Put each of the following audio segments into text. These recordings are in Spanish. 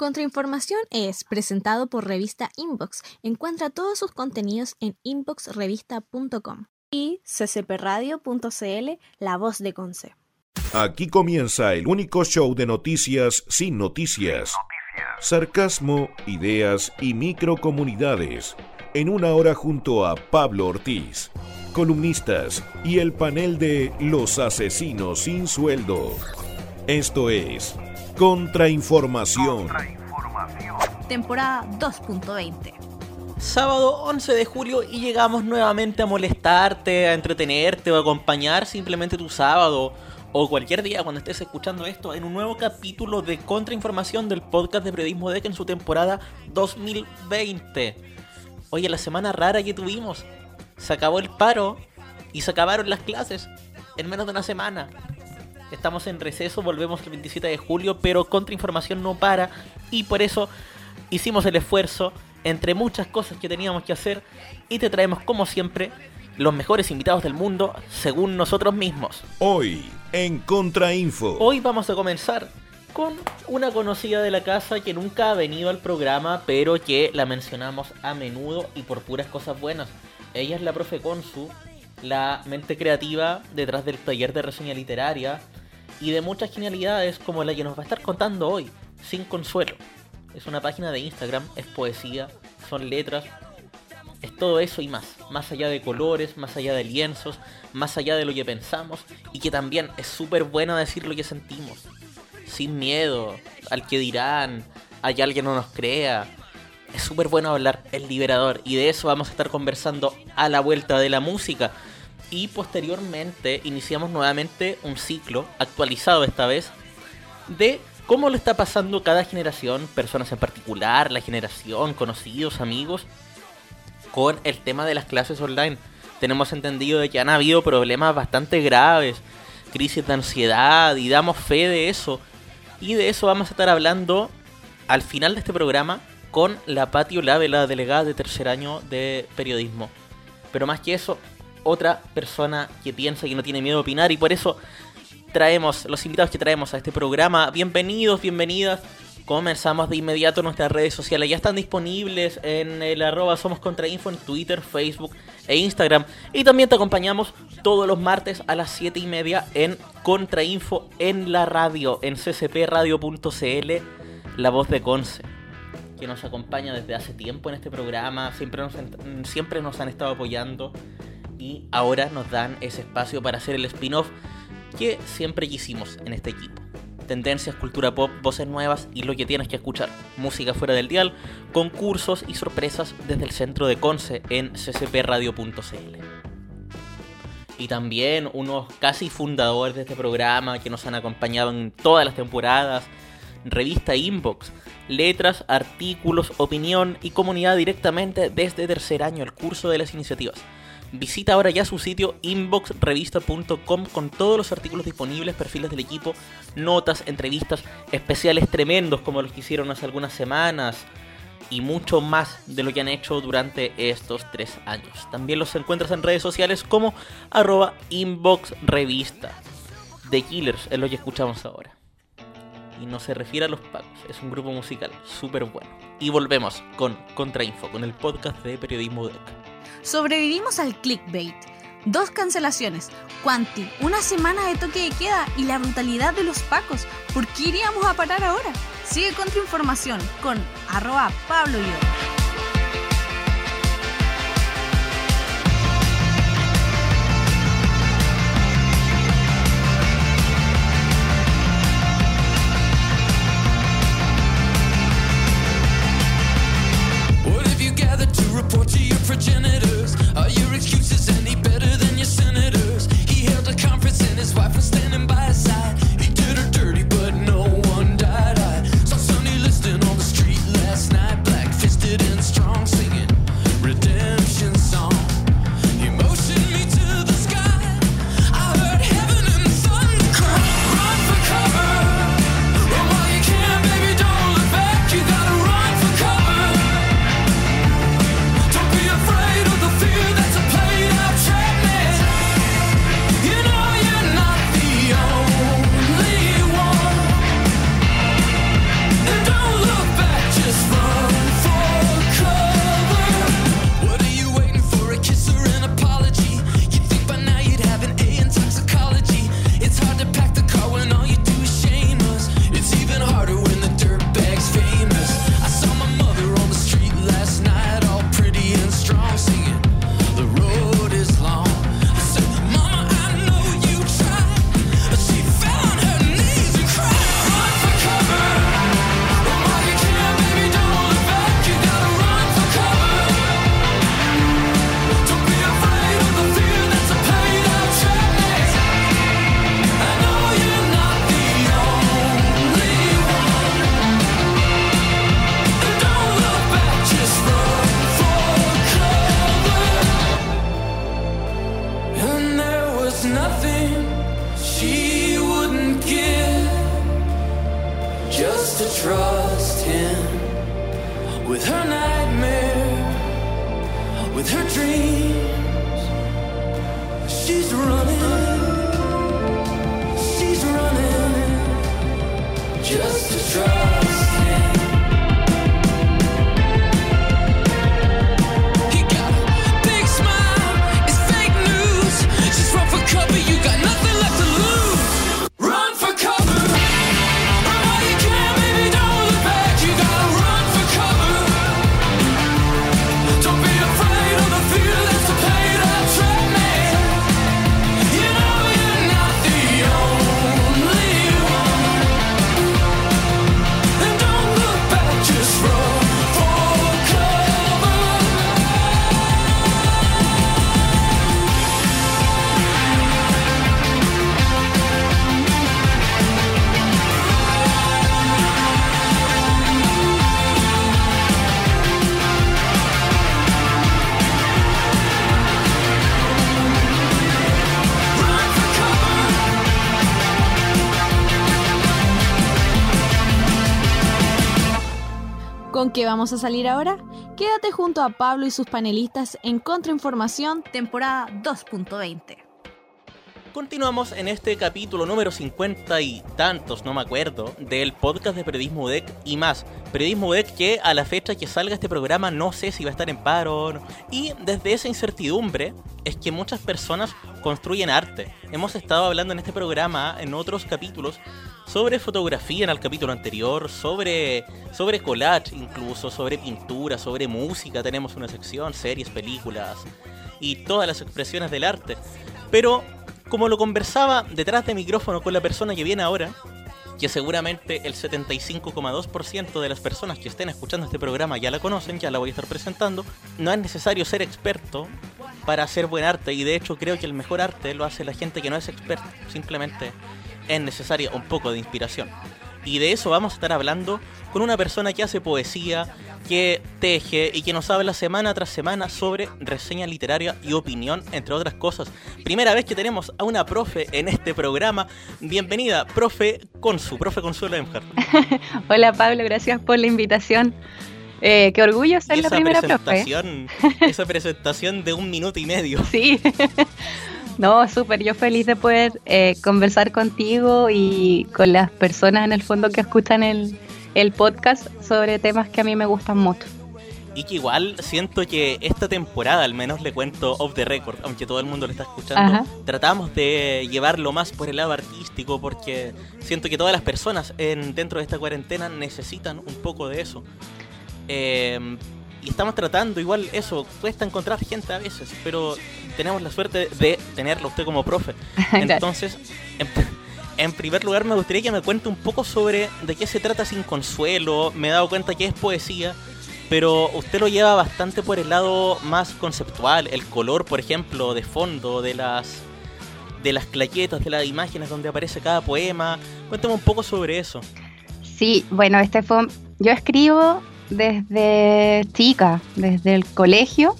Contrainformación es presentado por Revista Inbox. Encuentra todos sus contenidos en inboxrevista.com y ccpradio.cl, la voz de Conce. Aquí comienza el único show de noticias sin noticias. Sarcasmo, ideas y microcomunidades. En una hora junto a Pablo Ortiz, columnistas y el panel de Los Asesinos sin Sueldo. Esto es Contrainformación. Temporada 2.20. Sábado 11 de julio y llegamos nuevamente a molestarte, a entretenerte o a acompañar simplemente tu sábado o cualquier día cuando estés escuchando esto en un nuevo capítulo de Contrainformación del podcast de Periodismo DEC en su temporada 2020. Oye, la semana rara que tuvimos. Se acabó el paro y se acabaron las clases en menos de una semana. Estamos en receso, volvemos el 27 de julio, pero Contrainformación no para y por eso hicimos el esfuerzo entre muchas cosas que teníamos que hacer y te traemos como siempre los mejores invitados del mundo según nosotros mismos. Hoy en Contrainfo. Hoy vamos a comenzar con una conocida de la casa que nunca ha venido al programa, pero que la mencionamos a menudo y por puras cosas buenas. Ella es la profe Consu, la mente creativa detrás del taller de reseña literaria y de muchas genialidades como la que nos va a estar contando hoy, Sin Consuelo. Es una página de Instagram, es poesía, son letras, es todo eso y más. Más allá de colores, más allá de lienzos, más allá de lo que pensamos y que también es súper bueno decir lo que sentimos. Sin miedo al que dirán, que alguien no nos crea. Es súper bueno hablar, es liberador y de eso vamos a estar conversando a la vuelta de la música. Y posteriormente iniciamos nuevamente un ciclo, actualizado esta vez, de cómo lo está pasando cada generación, personas en particular, la generación, conocidos, amigos, con el tema de las clases online. Tenemos entendido de que han habido problemas bastante graves, crisis de ansiedad y damos fe de eso. Y de eso vamos a estar hablando al final de este programa con la Patio Lave, la delegada de tercer año de periodismo. Pero más que eso, otra persona que piensa que no tiene miedo a opinar y por eso traemos, los invitados que traemos a este programa, bienvenidos, bienvenidas. Comenzamos de inmediato nuestras redes sociales. Ya están disponibles en el arroba Somos Contrainfo en Twitter, Facebook e Instagram. Y también te acompañamos todos los martes a las 7 y media en Contrainfo en la radio, en ccpradio.cl, la voz de Conce, que nos acompaña desde hace tiempo en este programa. Siempre siempre nos han estado apoyando y ahora nos dan ese espacio para hacer el spin-off que siempre quisimos en este equipo. Tendencias, cultura pop, voces nuevas y lo que tienes que escuchar. Música fuera del dial, concursos y sorpresas desde el centro de Conce en ccpradio.cl. Y también unos casi fundadores de este programa que nos han acompañado en todas las temporadas. Revista Inbox, letras, artículos, opinión y comunidad directamente desde tercer año, el curso de las iniciativas. Visita ahora ya su sitio inboxrevista.com con todos los artículos disponibles, perfiles del equipo, notas, entrevistas, especiales tremendos como los que hicieron hace algunas semanas y mucho más de lo que han hecho durante estos tres años. También los encuentras en redes sociales como arroba inboxrevista. The Killers es lo que escuchamos ahora. Y no se refiere a los pagos, es un grupo musical súper bueno. Y volvemos con Contrainfo, con el podcast de Periodismo DEC. Sobrevivimos al clickbait. Dos cancelaciones, Quanti, una semana de toque de queda y la brutalidad de los pacos. ¿Por qué iríamos a parar ahora? Sigue contrainformación con arroba Pablo Yo. She's running, qué vamos a salir ahora? Quédate junto a Pablo y sus panelistas en Contrainformación, temporada 2.20. Continuamos en este capítulo número 50 y tantos, no me acuerdo, del podcast de Periodismo UDEC y más. Periodismo UDEC que a la fecha que salga este programa no sé si va a estar en paro no. Y desde esa incertidumbre es que muchas personas construyen arte. Hemos estado hablando en este programa, en otros capítulos, sobre fotografía en el capítulo anterior, sobre, sobre collage incluso, sobre pintura, sobre música. Tenemos una sección, series, películas y todas las expresiones del arte. Pero como lo conversaba detrás de micrófono con la persona que viene ahora, que seguramente el 75,2% de las personas que estén escuchando este programa ya la conocen, ya la voy a estar presentando, no es necesario ser experto para hacer buen arte y de hecho creo que el mejor arte lo hace la gente que no es experta, simplemente es necesaria un poco de inspiración. Y de eso vamos a estar hablando con una persona que hace poesía, que teje y que nos habla semana tras semana sobre reseña literaria y opinión, entre otras cosas. Primera vez que tenemos a una profe en este programa. Bienvenida, profe Consu, profe Consuelo Emhart. Hola Pablo, gracias por la invitación. Eh, qué orgullo ser Y la primera profe. presentación, esa presentación de un minuto y medio. Sí. No, súper, yo feliz de poder eh, conversar contigo y con las personas en el fondo que escuchan el, el podcast sobre temas que a mí me gustan mucho. Y que igual siento que esta temporada, al menos le cuento off the record, aunque todo el mundo lo está escuchando, Ajá. tratamos de llevarlo más por el lado artístico porque siento que todas las personas en, dentro de esta cuarentena necesitan un poco de eso. Eh, y estamos tratando, igual eso, cuesta encontrar gente a veces, pero tenemos la suerte de tenerlo usted como profe. Entonces, en, en primer lugar me gustaría que me cuente un poco sobre de qué se trata Sin Consuelo. Me he dado cuenta que es poesía, pero usted lo lleva bastante por el lado más conceptual, el color, por ejemplo, de fondo, de las de las claquetas, de las imágenes donde aparece cada poema. Cuéntame un poco sobre eso. Sí, bueno, este fue. Yo escribo desde chica, desde el colegio,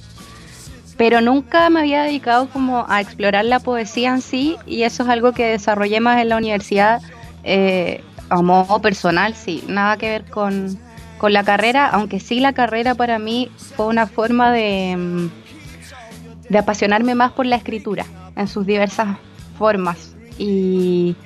pero nunca me había dedicado como a explorar la poesía en sí, y eso es algo que desarrollé más en la universidad eh, a modo personal, sí, nada que ver con, con la carrera, aunque sí la carrera para mí fue una forma de, mm, de apasionarme más por la escritura en sus diversas formas. Y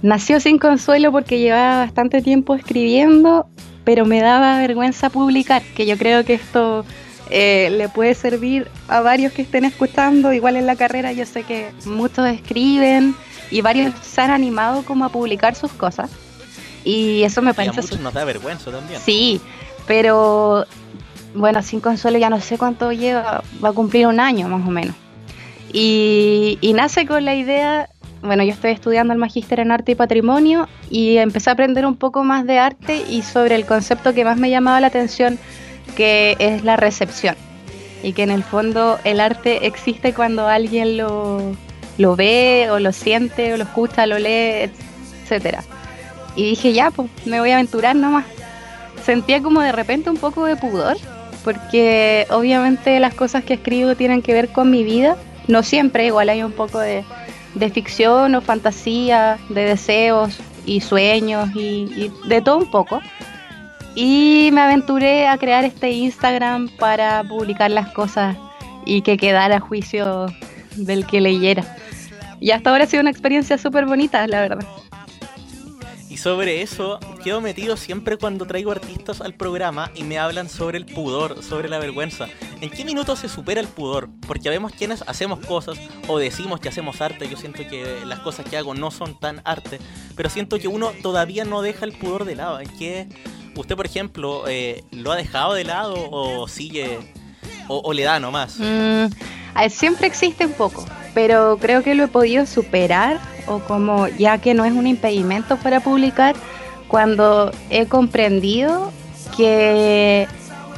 nació sin consuelo porque llevaba bastante tiempo escribiendo, pero me daba vergüenza publicar, que yo creo que esto eh, le puede servir a varios que estén escuchando, igual en la carrera yo sé que muchos escriben y varios se han animado como a publicar sus cosas. Y eso me Y a parece muchos nos da vergüenza también. Sí, pero bueno, sin consuelo ya no sé cuánto lleva, va a cumplir un año más o menos. Y, y nace con la idea, bueno, yo estoy estudiando el magíster en arte y patrimonio y empecé a aprender un poco más de arte y sobre el concepto que más me llamaba la atención, que es la recepción. Y que en el fondo el arte existe cuando alguien lo, lo ve o lo siente o lo escucha, lo lee, etcétera. Y dije, ya, pues me voy a aventurar nomás sentía como de repente un poco de pudor, porque obviamente las cosas que escribo tienen que ver con mi vida, no siempre, igual hay un poco de, de ficción o fantasía, de deseos y sueños y, y de todo un poco, Y me aventuré a crear este Instagram para publicar las cosas y que quedara a juicio del que leyera. Y hasta ahora ha sido una experiencia súper bonita, la verdad. Y sobre eso, quedo metido siempre cuando traigo artistas al programa y me hablan sobre el pudor, sobre la vergüenza. ¿En qué minuto se supera el pudor? Porque vemos quienes hacemos cosas o decimos que hacemos arte. Yo siento que las cosas que hago no son tan arte, pero siento que uno todavía no deja el pudor de lado. ¿En qué usted, por ejemplo, eh, lo ha dejado de lado o sigue o, le da nomás? Mm, ver, siempre existe un poco, pero creo que lo he podido superar o como ya que no es un impedimento para publicar cuando he comprendido que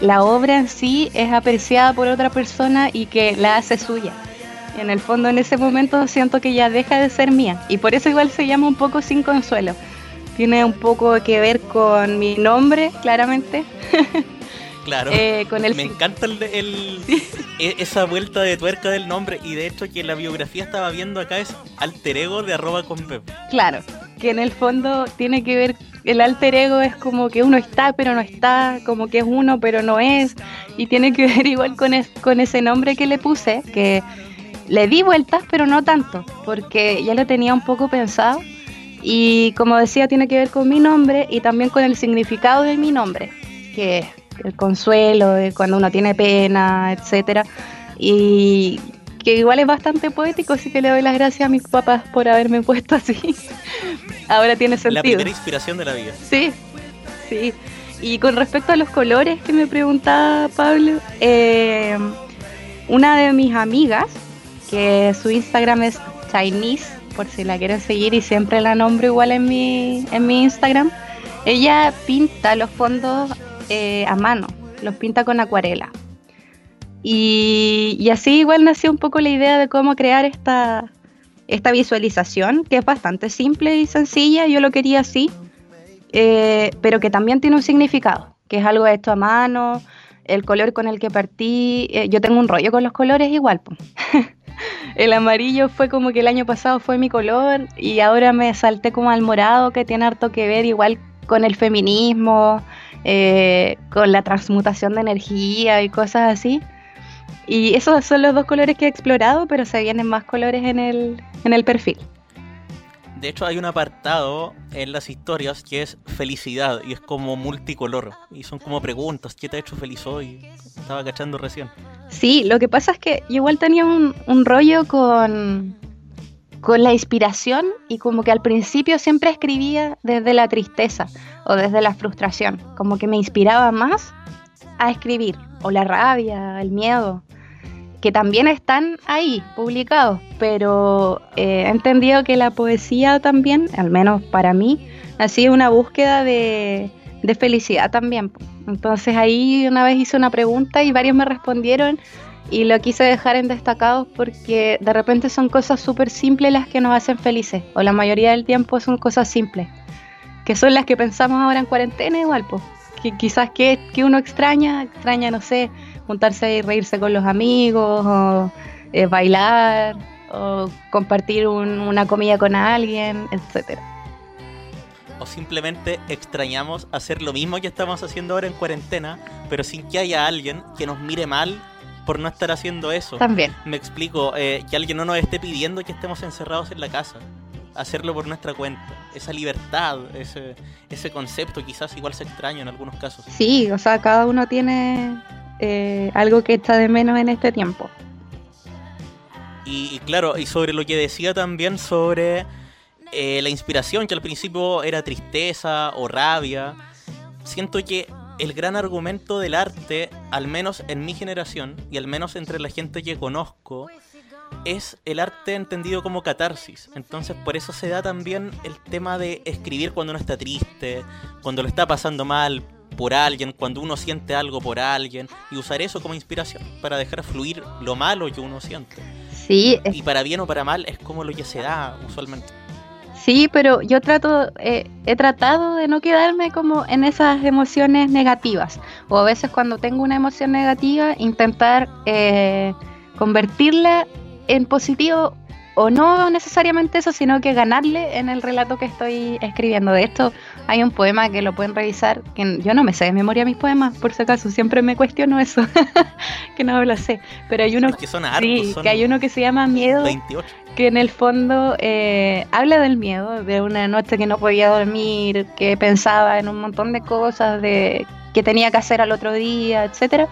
la obra en sí es apreciada por otra persona y que la hace suya. En el fondo en ese momento siento que ya deja de ser mía y por eso igual se llama un poco sin consuelo. Tiene un poco que ver con mi nombre, claramente. Claro. Eh, con el Me encanta el, el- e- esa vuelta de tuerca del nombre y de hecho que la biografía estaba viendo acá es alter ego de arroba con pep. Claro, que en el fondo tiene que ver, el alter ego es como que uno está pero no está, como que es uno pero no es, y tiene que ver igual con, es- con ese nombre que le puse, que le di vueltas pero no tanto, porque ya lo tenía un poco pensado, y como decía tiene que ver con mi nombre y también con el significado de mi nombre, que es el consuelo, de cuando uno tiene pena, etcétera, y que igual es bastante poético, así que le doy las gracias a mis papás por haberme puesto así. Ahora tiene La sentido. primera inspiración de la vida. Sí, sí. Y con respecto a los colores que me preguntaba Pablo, eh, una de mis amigas, que su Instagram es Chinese, por si la quieren seguir y siempre la nombro igual en mi, en mi Instagram, ella pinta los fondos eh, a mano, los pinta con acuarela. Y, y así igual nació un poco la idea de cómo crear esta, esta visualización, que es bastante simple y sencilla, yo lo quería así, eh, pero que también tiene un significado, que es algo hecho a mano, el color con el que partí, eh, yo tengo un rollo con los colores igual. po. el amarillo fue como que el año pasado fue mi color y ahora me salté como al morado, que tiene harto que ver igual con el feminismo, eh, con la transmutación de energía y cosas así. Y esos son los dos colores que he explorado, pero se vienen más colores en el, en el perfil. De hecho hay un apartado en las historias que es felicidad y es como multicolor. Y son como preguntas, ¿qué te ha hecho feliz hoy? Estaba cachando recién. Sí, lo que pasa es que igual tenía un, un rollo con, con la inspiración y como que al principio siempre escribía desde la tristeza o desde la frustración, como que me inspiraba más a escribir, o la rabia, el miedo, que también están ahí publicados, pero eh, he entendido que la poesía también, al menos para mí, ha sido una búsqueda de, de felicidad también. Entonces ahí una vez hice una pregunta y varios me respondieron y lo quise dejar en destacados porque de repente son cosas súper simples las que nos hacen felices, o la mayoría del tiempo son cosas simples, que son las que pensamos ahora en cuarentena igual, pues. Que quizás que, que uno extraña, extraña, no sé, juntarse y reírse con los amigos, o eh, bailar, o compartir un- una comida con alguien, etcétera. O simplemente extrañamos hacer lo mismo que estamos haciendo ahora en cuarentena, pero sin que haya alguien que nos mire mal por no estar haciendo eso. También. Me explico, eh, que alguien no nos esté pidiendo que estemos encerrados en la casa. Hacerlo por nuestra cuenta. Esa libertad, ese, ese concepto quizás igual se extraña en algunos casos. Sí, o sea, cada uno tiene eh, algo que echa de menos en este tiempo. Y, claro, y sobre lo que decía también sobre eh, la inspiración, que al principio era tristeza o rabia, siento que el gran argumento del arte, al menos en mi generación y al menos entre la gente que conozco, es el arte entendido como catarsis. Entonces por eso se da también el tema de escribir cuando uno está triste, cuando lo está pasando mal por alguien, cuando uno siente algo por alguien, y usar eso como inspiración para dejar fluir lo malo que uno siente. Sí, Y para bien o para mal es como lo que se da usualmente. sí, pero yo trato, eh, he tratado de no quedarme como en esas emociones negativas. O a veces cuando tengo una emoción negativa, intentar eh, convertirla en positivo o no necesariamente eso, sino que ganarle en el relato que estoy escribiendo. De esto hay un poema que lo pueden revisar, que yo no me sé de memoria mis poemas, por si acaso, siempre me cuestiono eso, que no lo sé. Pero hay uno, Es que son hartos, sí, son que hay uno que se llama Miedo, 28. que en el fondo eh, habla del miedo, de una noche que no podía dormir, que pensaba en un montón de cosas, de que tenía que hacer al otro día, etcétera.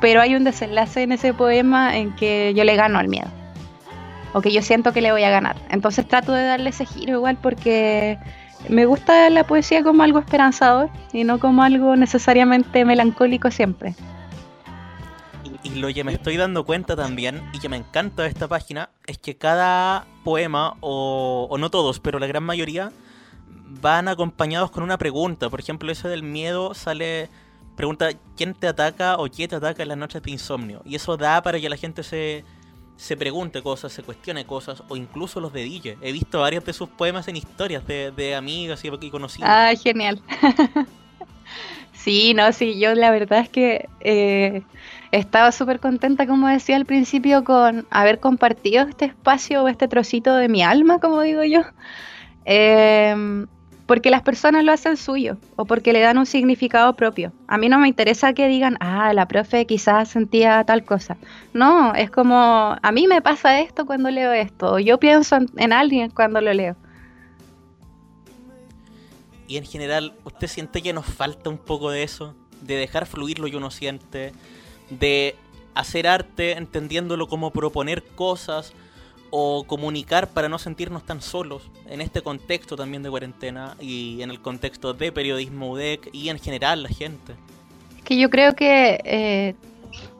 Pero hay un desenlace en ese poema en que yo le gano al miedo. Que yo siento que le voy a ganar. Entonces trato de darle ese giro igual porque me gusta la poesía como algo esperanzador y no como algo necesariamente melancólico siempre. Y lo que me estoy dando cuenta también, y que me encanta de esta página, es que cada poema, o, o no todos, pero la gran mayoría, van acompañados con una pregunta. Por ejemplo, ese del miedo sale, pregunta, ¿quién te ataca o qué te ataca en las noches de insomnio? Y eso da para que la gente se, se pregunte cosas, se cuestione cosas, o incluso los dedille. He visto varios de sus poemas en historias de, de amigas y, y conocidos. Ah, genial. sí, no, sí, yo la verdad es que eh, estaba súper contenta, como decía al principio, con haber compartido este espacio o este trocito de mi alma, como digo yo. Eh, porque las personas lo hacen suyo o porque le dan un significado propio. A mí no me interesa que digan, ah, la profe quizás sentía tal cosa. No, es como, a mí me pasa esto cuando leo esto, o yo pienso en, en alguien cuando lo leo. Y en general, ¿usted siente que nos falta un poco de eso? De dejar fluir lo que uno siente, de hacer arte entendiéndolo como proponer cosas o comunicar para no sentirnos tan solos en este contexto también de cuarentena y en el contexto de periodismo UDEC y en general la gente. que yo creo que eh,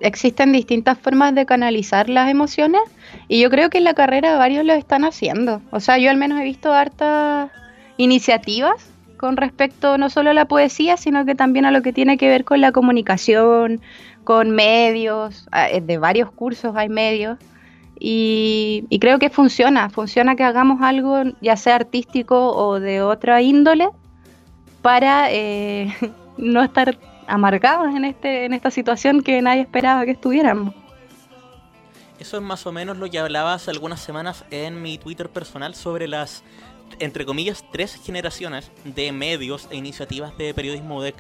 existen distintas formas de canalizar las emociones y yo creo que en la carrera varios lo están haciendo. O sea, yo al menos he visto hartas iniciativas con respecto no solo a la poesía, sino que también a lo que tiene que ver con la comunicación, con medios, eh, de varios cursos hay medios. Y, y creo que funciona, funciona que hagamos algo, ya sea artístico o de otra índole, para eh, no estar amargados en, este, en esta situación que nadie esperaba que estuviéramos. Eso es más o menos lo que hablaba hace algunas semanas en mi Twitter personal sobre las, entre comillas, tres generaciones de medios e iniciativas de periodismo UDEC.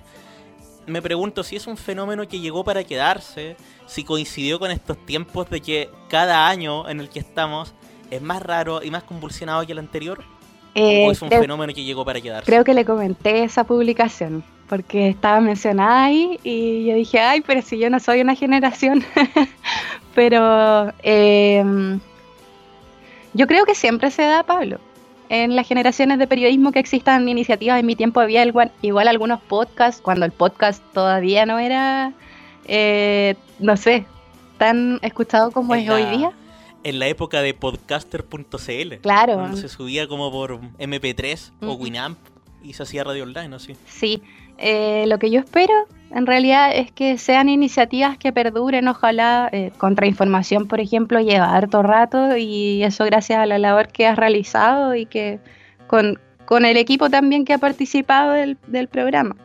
Me pregunto si es un fenómeno que llegó para quedarse, si coincidió con estos tiempos de que cada año en el que estamos es más raro y más convulsionado que el anterior, Eh, o es un creo, fenómeno que llegó para quedarse. creo que le comenté esa publicación porque estaba mencionada ahí y yo dije, ay, pero si yo no soy una generación. pero eh, yo creo que siempre se da, Pablo. En las generaciones de periodismo que existan iniciativas, en mi tiempo había igual, igual algunos podcasts, cuando el podcast todavía no era, eh, no sé, tan escuchado como En es hoy día. En la época de podcaster.cl. Claro. Cuando se subía como por MP3 o. Winamp y se hacía radio online, así. Sí, eh, lo que yo espero en realidad es que sean iniciativas que perduren, ojalá eh, Contrainformación, por ejemplo, lleva harto rato y eso gracias a la labor que has realizado y que con, con el equipo también que ha participado del, del programa.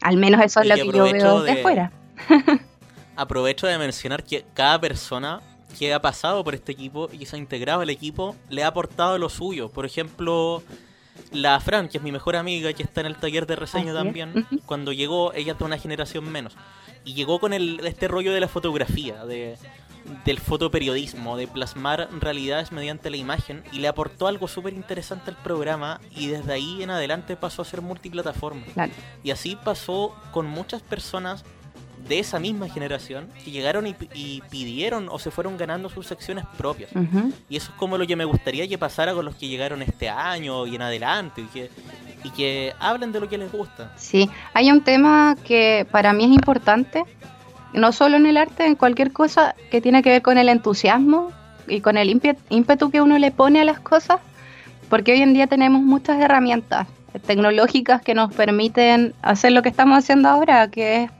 Al menos eso es lo que yo veo desde de- fuera. Aprovecho de mencionar que cada persona que ha pasado por este equipo y que se ha integrado al equipo le ha aportado lo suyo. Por ejemplo, la Fran, que es mi mejor amiga, que está en el taller de reseño Así también, cuando llegó, ella es de una generación menos. Y llegó con el, este rollo de la fotografía, de, del fotoperiodismo, de plasmar realidades mediante la imagen, y le aportó algo súper interesante al programa, y desde ahí en adelante pasó a ser multiplataforma. Claro. Y así pasó con muchas personas de esa misma generación que llegaron y, pi- y pidieron o se fueron ganando sus secciones propias. Y eso es como lo que me gustaría que pasara con los que llegaron este año y en adelante y que, y que hablen de lo que les gusta. Sí, hay un tema que para mí es importante, no solo en el arte, en cualquier cosa que tiene que ver con el entusiasmo y con el ímpe- ímpetu que uno le pone a las cosas, porque hoy en día tenemos muchas herramientas tecnológicas que nos permiten hacer lo que estamos haciendo ahora, que es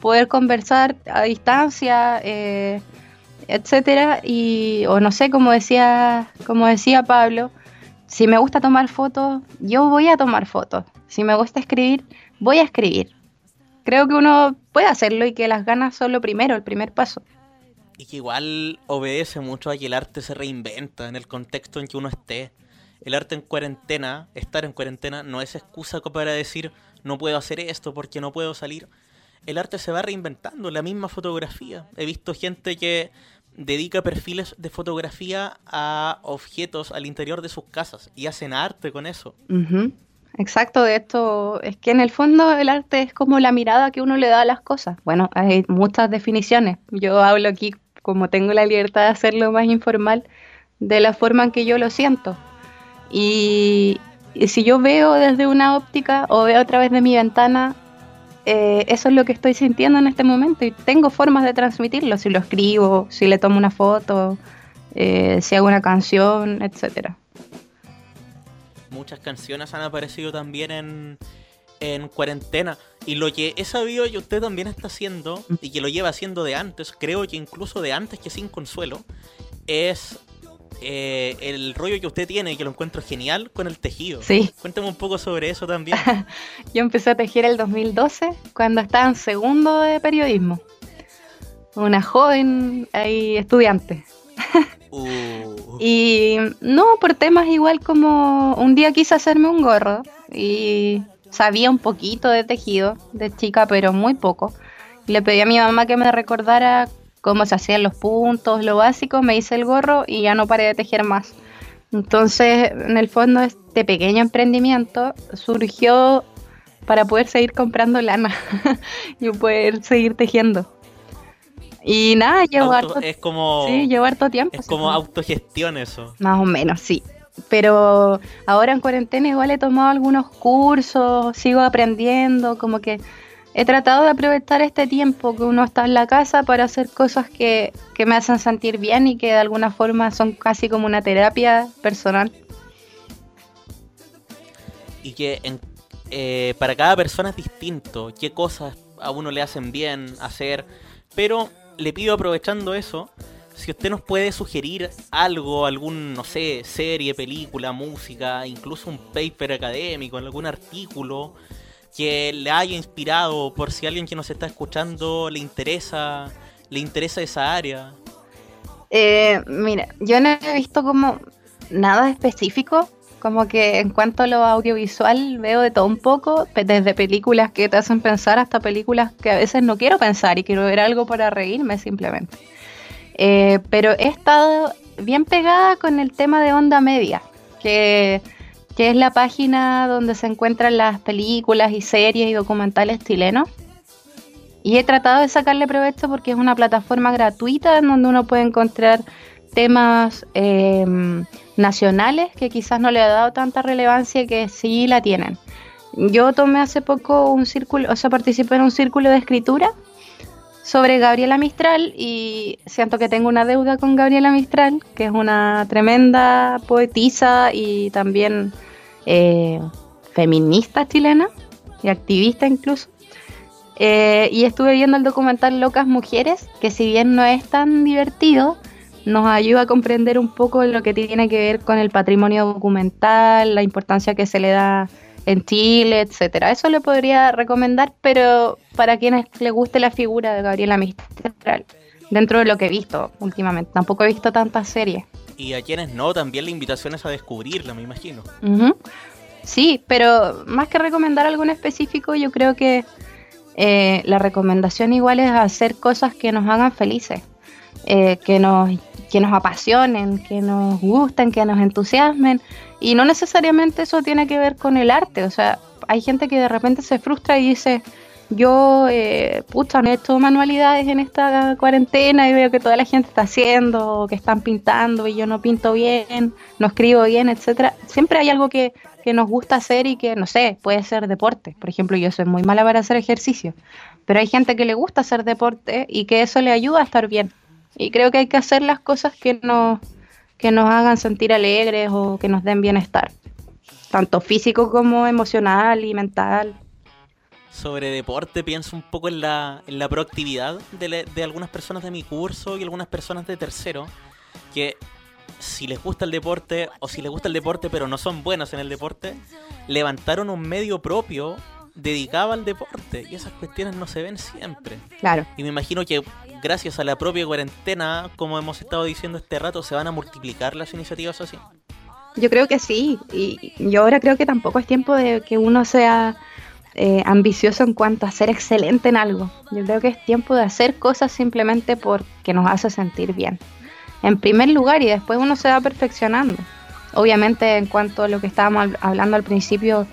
poder conversar a distancia, eh, etcétera, y o no sé, como decía, como decía Pablo, si me gusta tomar fotos, yo voy a tomar fotos. Si me gusta escribir, voy a escribir. Creo que uno puede hacerlo y que las ganas son lo primero, el primer paso. Y que igual obedece mucho a que el arte se reinventa en el contexto en que uno esté. El arte en cuarentena, estar en cuarentena, no es excusa para decir no puedo hacer esto porque no puedo salir. El arte se va reinventando, la misma fotografía. He visto gente que dedica perfiles de fotografía a objetos al interior de sus casas y hacen arte con eso. Exacto, de esto es que en el fondo el arte es como la mirada que uno le da a las cosas. Bueno, hay muchas definiciones. Yo hablo aquí, como tengo la libertad de hacerlo más informal, de la forma en que yo lo siento. Y, y si yo veo desde una óptica o veo a través de mi ventana, eh, eso es lo que estoy sintiendo en este momento y tengo formas de transmitirlo, si lo escribo, si le tomo una foto, eh, si hago una canción, etcétera. Muchas canciones han aparecido también en, en cuarentena. Y lo que he sabido y usted también está haciendo, y que lo lleva haciendo de antes, creo que incluso de antes que sin consuelo, es eh, el rollo que usted tiene, que lo encuentro genial, con el tejido. Sí. Cuéntame un poco sobre eso también. Yo empecé a tejer el 2012 cuando estaba en segundo de periodismo. Una joven ahí estudiante. Uh, Y no, por temas igual como un día quise hacerme un gorro y sabía un poquito de tejido de chica, pero muy poco. Y le pedí a mi mamá que me recordara cómo se hacían los puntos, lo básico, me hice el gorro y ya no paré de tejer más. Entonces, en el fondo, este pequeño emprendimiento surgió para poder seguir comprando lana y poder seguir tejiendo. Y nada, llevo auto- harto, es como, sí, llevo harto tiempo. es como como- autogestión eso. más o menos, sí. Pero ahora en cuarentena igual he tomado algunos cursos, sigo aprendiendo, como que he tratado de aprovechar este tiempo que uno está en la casa para hacer cosas que, que me hacen sentir bien y que de alguna forma son casi como una terapia personal. y que en- eh, para cada persona es distinto, qué cosas a uno le hacen bien hacer, pero le pido aprovechando eso, si usted nos puede sugerir algo, algún, no sé, serie, película, música, incluso un paper académico, algún artículo que le haya inspirado por si alguien que nos está escuchando le interesa, le interesa esa área. Eh, mira, yo no he visto como nada específico, como que en cuanto a lo audiovisual veo de todo un poco, desde películas que te hacen pensar hasta películas que a veces no quiero pensar y quiero ver algo para reírme simplemente. Eh, pero he estado bien pegada con el tema de Onda Media, que, que es la página donde se encuentran las películas y series y documentales chilenos. Y he tratado de sacarle provecho porque es una plataforma gratuita en donde uno puede encontrar temas eh, nacionales que quizás no le ha dado tanta relevancia que sí la tienen. Yo tomé hace poco un círculo, o sea, participé en un círculo de escritura sobre Gabriela Mistral y siento que tengo una deuda con Gabriela Mistral, que es una tremenda poetisa y también eh, feminista chilena y activista incluso. Eh, y estuve viendo el documental Locas Mujeres, que si bien no es tan divertido, nos ayuda a comprender un poco lo que tiene que ver con el patrimonio documental, la importancia que se le da en Chile, etcétera. Eso le podría recomendar, pero para quienes les guste la figura de Gabriela Mistral, dentro de lo que he visto últimamente. Tampoco he visto tantas series. Y a quienes no, también la invitación es a descubrirla, me imagino. Sí, pero más que recomendar algo en específico, yo creo que eh, la recomendación igual es hacer cosas que nos hagan felices, eh, que, nos, que nos apasionen, que nos gusten, que nos entusiasmen. Y no necesariamente eso tiene que ver con el arte. O sea, hay gente que de repente se frustra y dice, yo, eh, pucha, hecho manualidades en esta cuarentena y veo que toda la gente está haciendo, que están pintando y yo no pinto bien, no escribo bien, etcétera. Siempre hay algo que, que nos gusta hacer y que, no sé, puede ser deporte. Por ejemplo, yo soy muy mala para hacer ejercicio, pero hay gente que le gusta hacer deporte y que eso le ayuda a estar bien. Y creo que hay que hacer las cosas que nos, que nos hagan sentir alegres o que nos den bienestar, tanto físico como emocional y mental. Sobre deporte pienso un poco en la, en la proactividad de, le- de algunas personas de mi curso y algunas personas de tercero, que si les gusta el deporte o si les gusta el deporte pero no son buenos en el deporte, levantaron un medio propio dedicaba al deporte y esas cuestiones no se ven siempre. Claro. Y me imagino que gracias a la propia cuarentena, como hemos estado diciendo este rato, se van a multiplicar las iniciativas así. Yo creo que sí, y yo ahora creo que tampoco es tiempo de que uno sea eh, ambicioso en cuanto a ser excelente en algo. Yo creo que es tiempo de hacer cosas simplemente porque nos hace sentir bien. En primer lugar y después uno se va perfeccionando. Obviamente en cuanto a lo que estábamos hab- hablando al principio,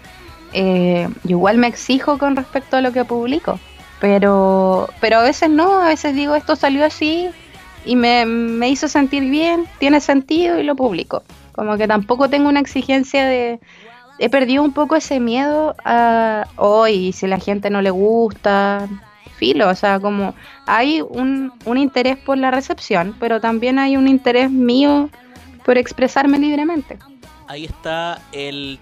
eh, yo igual me exijo con respecto a lo que publico, pero, pero a veces no, a veces digo esto salió así y me, me hizo sentir bien, tiene sentido y lo publico. Como que tampoco tengo una exigencia de... He perdido un poco ese miedo a hoy, si la gente no le gusta, filo, o sea, como hay un, un interés por la recepción, pero también hay un interés mío por expresarme libremente. Ahí está el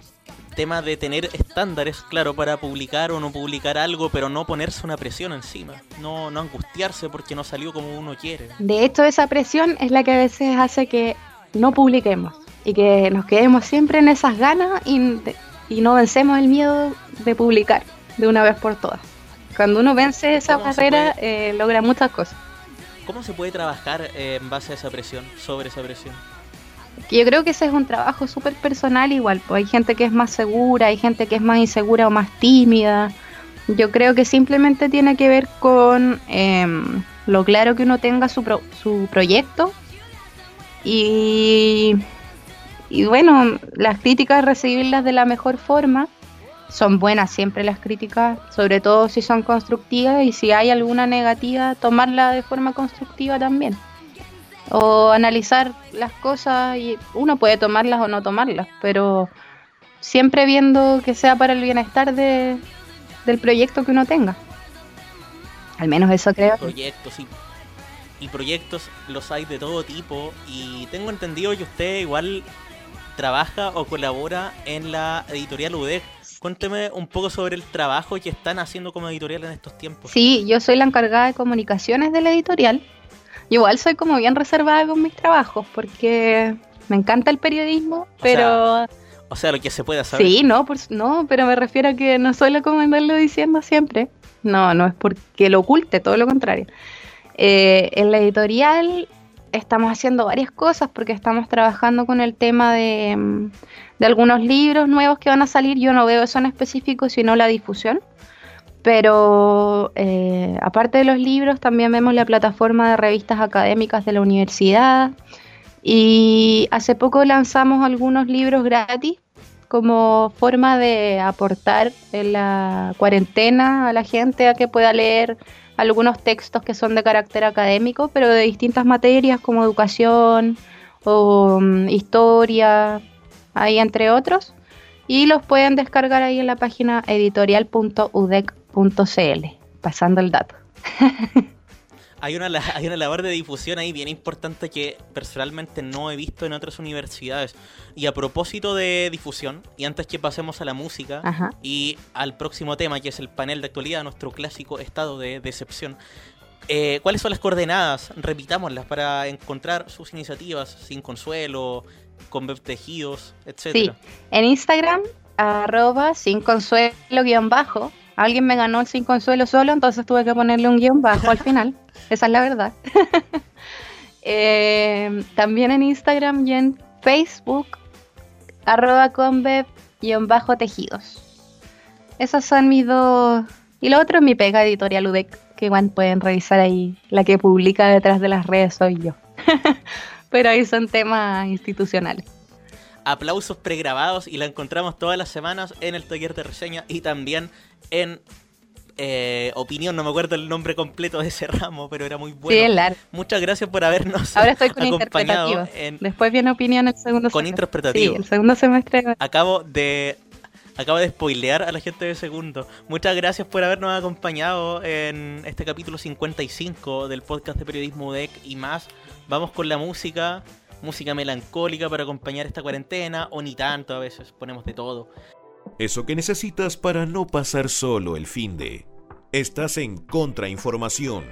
tema de tener estándares, claro, para publicar o no publicar algo, pero no ponerse una presión encima. No, no angustiarse porque no salió como uno quiere. De hecho, esa presión es la que a veces hace que no publiquemos y que nos quedemos siempre en esas ganas y, y no vencemos el miedo de publicar de una vez por todas. Cuando uno vence esa ¿Cómo se barrera, eh, logra muchas cosas. ¿Cómo se puede trabajar eh, en base a esa presión, sobre esa presión? Que yo creo que ese es un trabajo súper personal igual, pues hay gente que es más segura, hay gente que es más insegura o más tímida. Yo creo que simplemente tiene que ver con em, lo claro que uno tenga su, pro- su proyecto y, y bueno, las críticas recibirlas de la mejor forma. Son buenas siempre las críticas, sobre todo si son constructivas y si hay alguna negativa, tomarla de forma constructiva también o analizar las cosas y uno puede tomarlas o no tomarlas, pero siempre viendo que sea para el bienestar de, del proyecto que uno tenga. Al menos eso creo. Proyectos y, y proyectos los hay de todo tipo y tengo entendido que usted igual trabaja o colabora en la editorial UDEC. Cuénteme un poco sobre el trabajo que están haciendo como editorial en estos tiempos. Sí, yo soy la encargada de comunicaciones de la editorial. Yo igual soy como bien reservada con mis trabajos porque me encanta el periodismo, pero O sea, lo que se puede saber. Sí, no, por, no, pero me refiero a que no suelo como andarlo diciendo siempre. No, no es porque lo oculte, todo lo contrario. Eh, en la editorial estamos haciendo varias cosas porque estamos trabajando con el tema de, mm, de algunos libros nuevos que van a salir. Yo no veo eso en específico, sino la difusión. Pero eh, aparte de los libros, también vemos la plataforma de revistas académicas de la universidad. Y hace poco lanzamos algunos libros gratis como forma de aportar en la cuarentena a la gente a que pueda leer algunos textos que son de carácter académico, pero de distintas materias como educación o mm, historia, ahí entre otros. Y los pueden descargar ahí en la página editorial.udec.cl, pasando el dato. Hay una, hay una labor de difusión ahí bien importante que personalmente no he visto en otras universidades. Y a propósito de difusión, y antes que pasemos a la música Ajá. y al próximo tema, que es el panel de actualidad, nuestro clásico estado de decepción, eh, ¿cuáles son las coordenadas? Repitámoslas para encontrar sus iniciativas sin consuelo, con tejidos, Sí, etcétera. en Instagram, arroba sin consuelo guion bajo. Alguien me ganó el sin consuelo solo, entonces tuve que ponerle un guion bajo al final. Esa es la verdad. Eh, también en Instagram y en Facebook, arroba conbev guion bajo tejidos. Esos son mis dos. Y lo otro es mi pega editorial UDEC, que igual pueden revisar ahí. La que publica detrás de las redes soy yo. Pero ahí son temas institucionales. aplausos pregrabados y la encontramos todas las semanas en el taller de reseña y también en eh, opinión, no me acuerdo el nombre completo de ese ramo, pero era muy bueno. Sí. Muchas gracias por habernos Ahora estoy con acompañado en Después viene opinión el segundo Con semestre. interpretativo. Sí, el segundo semestre. acabo de acabo de spoilear a la gente de segundo. Muchas gracias por habernos acompañado en este capítulo 55 del podcast de periodismo UDEC y más. Vamos con la música, música melancólica para acompañar esta cuarentena o ni tanto a veces, ponemos de todo. Eso que necesitas para no pasar solo el fin de. Estás en Contrainformación.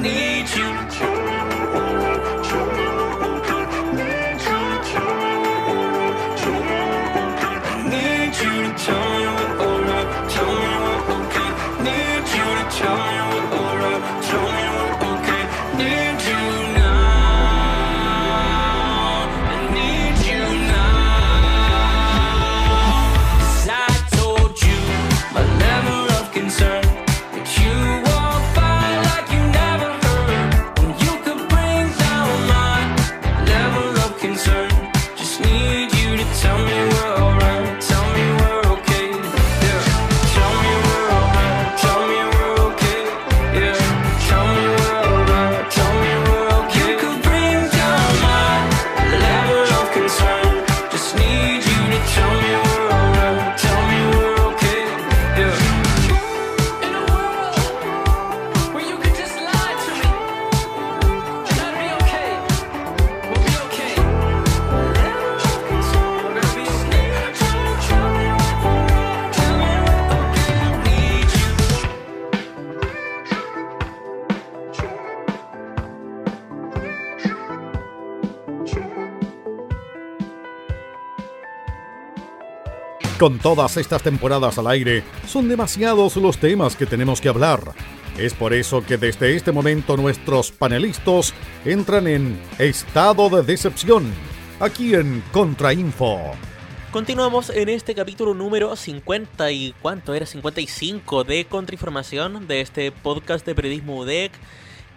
你去 Con todas estas temporadas al aire, son demasiados los temas que tenemos que hablar. Es por eso que desde este momento nuestros panelistas entran en estado de decepción, aquí en Contrainfo. Continuamos en este capítulo número 50 y cuánto era 55 de Contrainformación de este podcast de periodismo UDEC.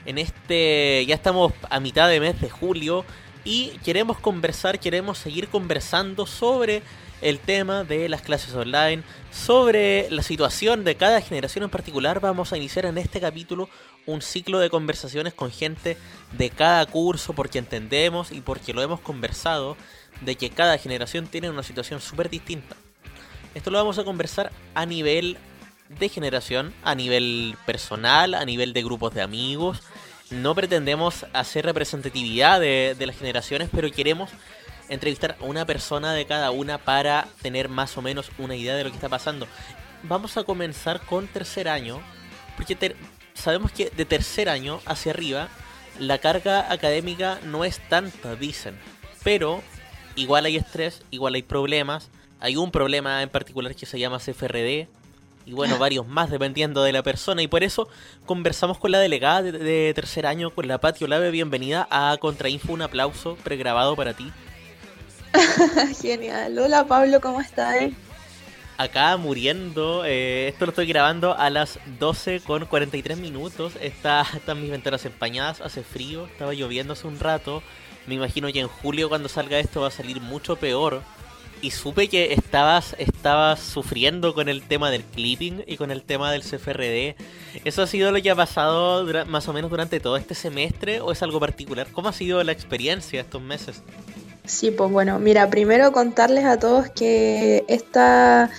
En este ya estamos a mitad de mes de julio y queremos conversar, queremos seguir conversando sobre el tema de las clases online, sobre la situación de cada generación en particular. Vamos a iniciar en este capítulo un ciclo de conversaciones con gente de cada curso porque entendemos y porque lo hemos conversado de que cada generación tiene una situación súper distinta. Esto lo vamos a conversar a nivel de generación, a nivel personal, a nivel de grupos de amigos. No pretendemos hacer representatividad de, de las generaciones, pero queremos entrevistar a una persona de cada una para tener más o menos una idea de lo que está pasando. Vamos a comenzar con tercer año, porque ter- sabemos que de tercer año hacia arriba la carga académica no es tanta, dicen. Pero igual hay estrés, igual hay problemas. Hay un problema en particular que se llama CFRD. Y bueno, varios más dependiendo de la persona. Y por eso conversamos con la delegada de, de tercer año, con la Pati Olave. Bienvenida a Contrainfo. Un aplauso pregrabado para ti. Genial. Hola Pablo, ¿cómo estás? acá muriendo. eh, esto lo estoy grabando a las 12 con 43 minutos. Está, están mis ventanas empañadas, hace frío, estaba lloviendo hace un rato. Me imagino que en julio cuando salga esto va a salir mucho peor. Y supe que estabas, estabas sufriendo con el tema del clipping y con el tema del CFRD. ¿Eso ha sido lo que ha pasado más o menos durante todo este semestre o es algo particular? ¿Cómo ha sido la experiencia estos meses? Sí, pues bueno, mira, primero contarles a todos que esta,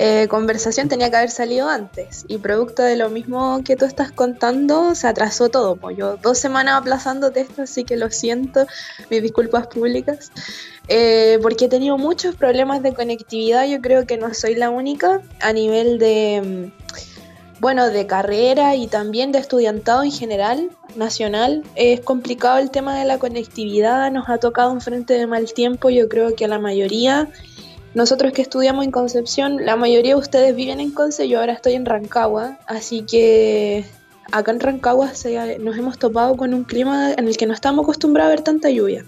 eh, conversación tenía que haber salido antes. Y producto de lo mismo que tú estás contando, se atrasó todo. Pues yo dos semanas aplazándote esto, así que lo siento, mis disculpas públicas. Eh, porque he tenido muchos problemas de conectividad, yo creo que no soy la única a nivel de, mm, bueno, de carrera y también de estudiantado en general, nacional. Es complicado el tema de la conectividad, nos ha tocado un frente de mal tiempo, yo creo que a la mayoría nosotros que estudiamos en Concepción, la mayoría de ustedes viven en Conce, yo ahora estoy en Rancagua, así que acá en Rancagua se- nos hemos topado con un clima en el que no estamos acostumbrados a ver tanta lluvia.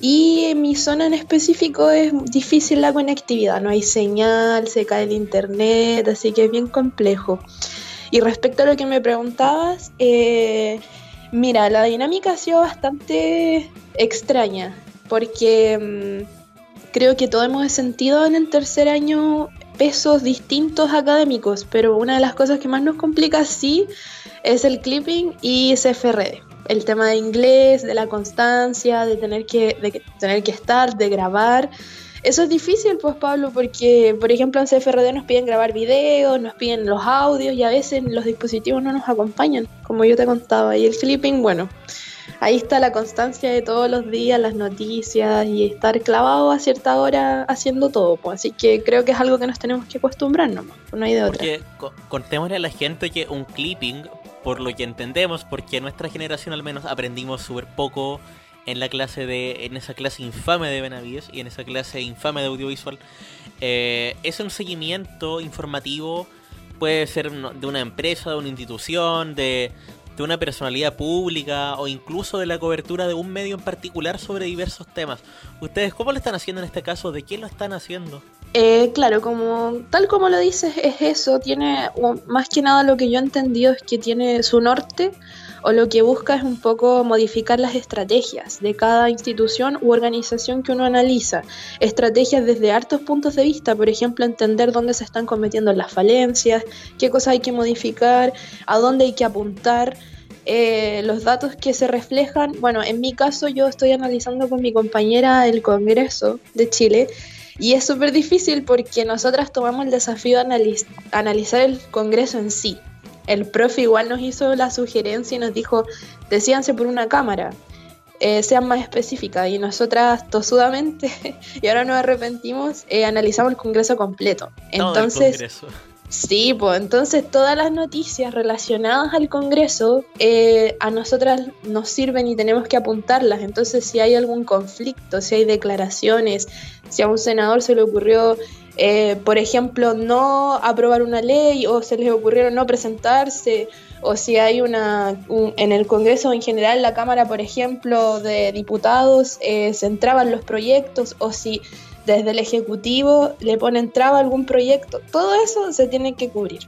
Y en mi zona en específico es difícil la conectividad, no hay señal, se cae el internet, así que es bien complejo. Y respecto a lo que me preguntabas, eh, mira, la dinámica ha sido bastante extraña, porque mm, creo que todos hemos sentido en el tercer año pesos distintos académicos, pero una de las cosas que más nos complica sí es el clipping y CFRD. El tema de inglés, de la constancia, de tener que, de tener que estar, de grabar. Eso es difícil, pues Pablo, porque, por ejemplo, en CFRD nos piden grabar videos, nos piden los audios y a veces los dispositivos no nos acompañan, como yo te contaba. Y el clipping, bueno, ahí está la constancia de todos los días, las noticias y estar clavado a cierta hora haciendo todo. Pues. Así que creo que es algo que nos tenemos que acostumbrar nomás, no hay de otra. Contémosle a la gente que un clipping, por lo que entendemos, porque nuestra generación al menos aprendimos súper poco en la clase de, en esa clase infame de Benavides y en esa clase infame de audiovisual, eh, es un seguimiento informativo, puede ser de una empresa, de una institución, de, de una personalidad pública o incluso de la cobertura de un medio en particular sobre diversos temas. ¿Ustedes cómo lo están haciendo en este caso? ¿De qué lo están haciendo? Eh, claro, como tal como lo dices, es eso. Tiene, más que nada lo que yo he entendido es que tiene su norte, o lo que busca es un poco modificar las estrategias de cada institución u organización que uno analiza. Estrategias desde hartos puntos de vista, por ejemplo, entender dónde se están cometiendo las falencias, qué cosas hay que modificar, a dónde hay que apuntar. eh, los datos que se reflejan, bueno, en mi caso yo estoy analizando con mi compañera el Congreso de Chile y es súper difícil porque nosotras tomamos el desafío de analiz- analizar el Congreso en sí. El profe igual nos hizo la sugerencia y nos dijo, decíanse por una cámara, eh, sean más específicas. Y nosotras tosudamente, y ahora nos arrepentimos, eh, analizamos el Congreso completo. Todo el Entonces, Congreso. Sí, pues entonces todas las noticias relacionadas al Congreso eh, a nosotras nos sirven y tenemos que apuntarlas. Entonces si hay algún conflicto, si hay declaraciones, si a un senador se le ocurrió, eh, por ejemplo, no aprobar una ley o se les ocurrieron no presentarse, o si hay una, un- en el Congreso en general, la Cámara, por ejemplo, de Diputados, eh, se entraban los proyectos, o si desde el Ejecutivo le ponen traba algún proyecto, todo eso se tiene que cubrir.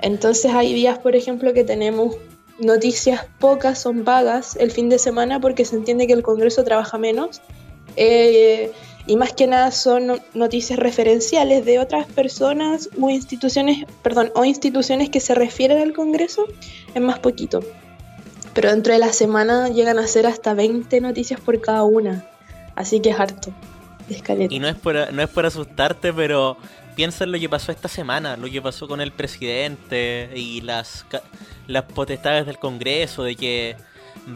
Entonces hay días, por ejemplo, que tenemos noticias pocas, son vagas el fin de semana porque se entiende que el Congreso trabaja menos. eh, y más que nada son no- noticias referenciales de otras personas o instituciones, perdón, o instituciones que se refieren al Congreso, es más poquito. Pero dentro de la semana llegan a ser hasta 20 noticias por cada una. Así que es harto. Escaleta. Y no es por, no es por asustarte, pero piensa en lo que pasó esta semana, lo que pasó con el presidente y las, las potestades del Congreso, de que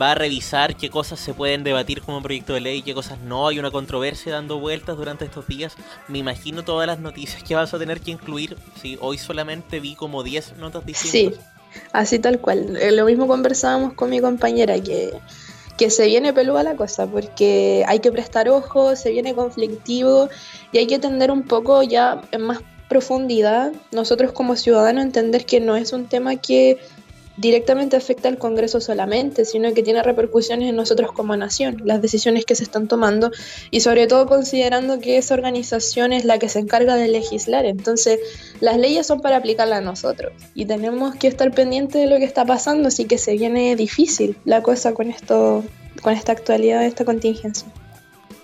va a revisar qué cosas se pueden debatir como proyecto de ley y qué cosas no. Hay una controversia dando vueltas durante estos días. Me imagino todas las noticias que vas a tener que incluir. Sí, hoy solamente vi como 10 notas Sí, distintas. así tal cual. Eh, Lo mismo conversábamos con mi compañera, que, que se viene peluda la cosa, porque hay que prestar ojo, se viene conflictivo y hay que entender un poco ya en más profundidad, nosotros como ciudadanos entender que no es un tema que directamente afecta al Congreso solamente, sino que tiene repercusiones en nosotros como nación, las decisiones que se están tomando y sobre todo considerando que esa organización es la que se encarga de legislar. Entonces, las leyes son para aplicarlas a nosotros y tenemos que estar pendientes de lo que está pasando, así que se viene difícil la cosa con esto, con esta actualidad, esta contingencia.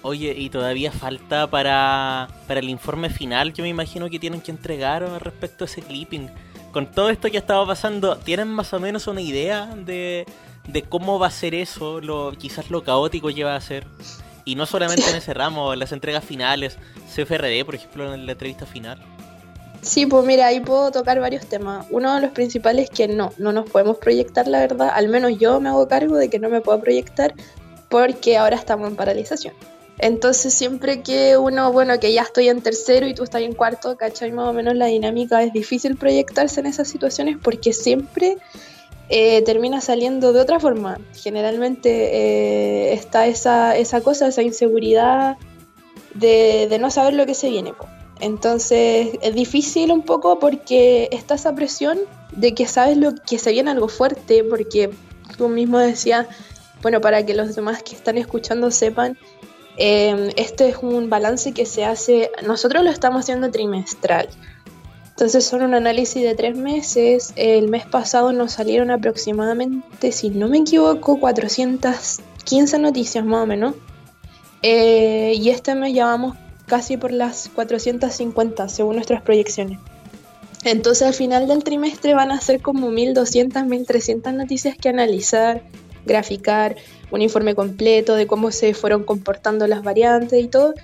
Oye, y todavía falta para, para el informe final, yo me imagino que tienen que entregar respecto a ese clipping. Con todo esto que ha estado pasando, ¿tienen más o menos una idea de, de cómo va a ser eso? Lo, quizás lo caótico que va a ser. Y no solamente en ese ramo, en las entregas finales, CFRD, por ejemplo, en la entrevista final. Sí, pues mira, ahí puedo tocar varios temas. Uno de los principales es que no, no nos podemos proyectar, la verdad. Al menos yo me hago cargo de que no me puedo proyectar porque ahora estamos en paralización. Entonces siempre que uno, bueno, que ya estoy en tercero y tú estás en cuarto, ¿cachai? Más o menos la dinámica es difícil proyectarse en esas situaciones porque siempre eh, termina saliendo de otra forma. Generalmente eh, está esa, esa cosa, esa inseguridad de, no saber lo que se viene. Entonces es difícil un poco porque está esa presión de que sabes lo que se viene algo fuerte, porque tú mismo decías, bueno, para que los demás que están escuchando sepan, eh, este es un balance que se hace, nosotros lo estamos haciendo trimestral. Entonces son un análisis de tres meses. El mes pasado nos salieron aproximadamente, si no me equivoco, 415 noticias más o menos. Eh, y este mes ya vamos casi por las 450 según nuestras proyecciones. Entonces al final del trimestre van a ser como 1200, 1300 noticias que analizar, graficar, un informe completo de cómo se fueron comportando las variantes y todo.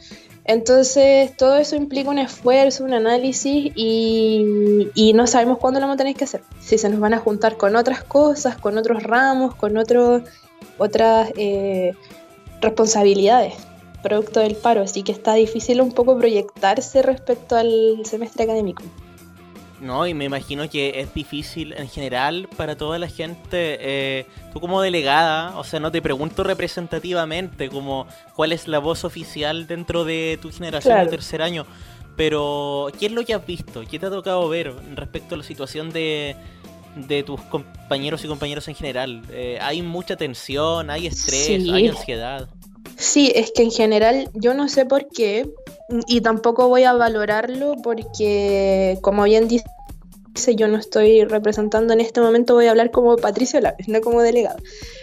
Entonces todo eso implica un esfuerzo, un análisis y, no sabemos cuándo lo vamos a tener que hacer. Si se nos van a juntar con otras cosas, con otros ramos, con otros otras eh, responsabilidades producto del paro, así que está difícil un poco proyectarse respecto al semestre académico. No, y me imagino que es difícil en general para toda la gente. eh, tú como delegada, o sea, no te pregunto representativamente como cuál es la voz oficial dentro de tu generación Claro. de tercer año, pero ¿qué es lo que has visto? ¿Qué te ha tocado ver respecto a la situación de, de tus compañeros y compañeras en general? Eh, ¿Hay mucha tensión? ¿Hay estrés? Sí. ¿Hay ansiedad? Sí, es que en general yo no sé por qué y tampoco voy a valorarlo porque, como bien dice, yo no estoy representando en este momento, voy a hablar como Patricio López, no como delegado.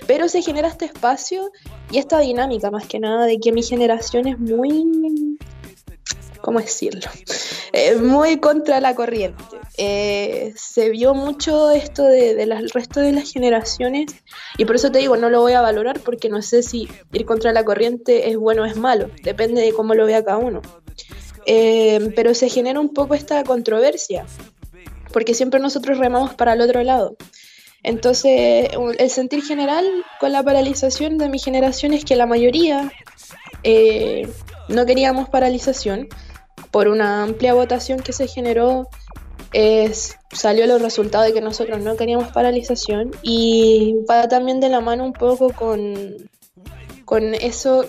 Pero se genera este espacio y esta dinámica más que nada de que mi generación es muy... ¿Cómo decirlo? Eh, muy contra la corriente. Eh, se vio mucho esto de, de resto de las generaciones y por eso te digo, no lo voy a valorar porque no sé si ir contra la corriente es bueno o es malo, depende de cómo lo vea cada uno. Eh, pero se genera un poco esta controversia, porque siempre nosotros remamos para el otro lado. Entonces, el sentir general con la paralización de mi generación es que la mayoría eh, no queríamos paralización por una amplia votación que se generó. es- salió los resultados de que nosotros no queríamos paralización y va también de la mano un poco con, con eso.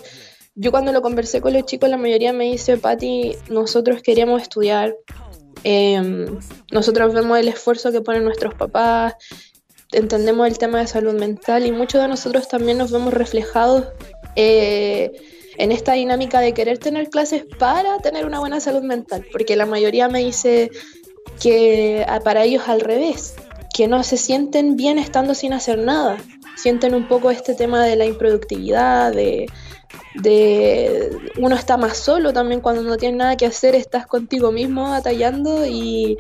Yo cuando lo conversé con los chicos, la mayoría me dice, Patti, nosotros queríamos estudiar, em, nosotros vemos el esfuerzo que ponen nuestros papás, entendemos el tema de salud mental y muchos de nosotros también nos vemos reflejados eh, en esta dinámica de querer tener clases para tener una buena salud mental, porque la mayoría me dice que ah, para ellos al revés, que no se sienten bien estando sin hacer nada, sienten un poco este tema de la improductividad, de, uno está más solo también cuando no tienes nada que hacer, estás contigo mismo batallando y,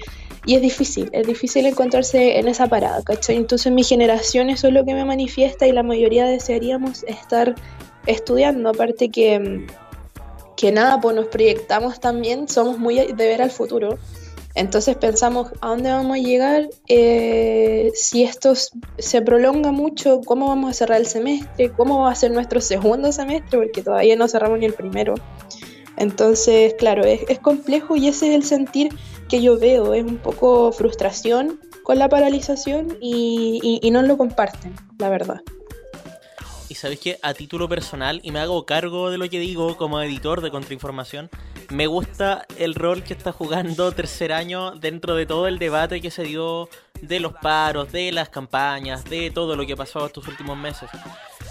y es difícil, es difícil encontrarse en esa parada, ¿cachai? Entonces mi generación eso es lo que me manifiesta y la mayoría desearíamos estar estudiando, aparte que, que nada, pues nos proyectamos también, somos muy de ver al futuro. Entonces pensamos a dónde vamos a llegar, eh, si esto se prolonga mucho, cómo vamos a cerrar el semestre, cómo va a ser nuestro segundo semestre, porque todavía no cerramos ni el primero. Entonces, claro, es, es complejo y ese es el sentir que yo veo, es un poco frustración con la paralización y no lo comparten, la verdad. Y sabéis que a título personal, y me hago cargo de lo que digo como editor de Contrainformación, me gusta el rol que está jugando tercer año dentro de todo el debate que se dio de los paros, de las campañas, de todo lo que ha pasado estos últimos meses.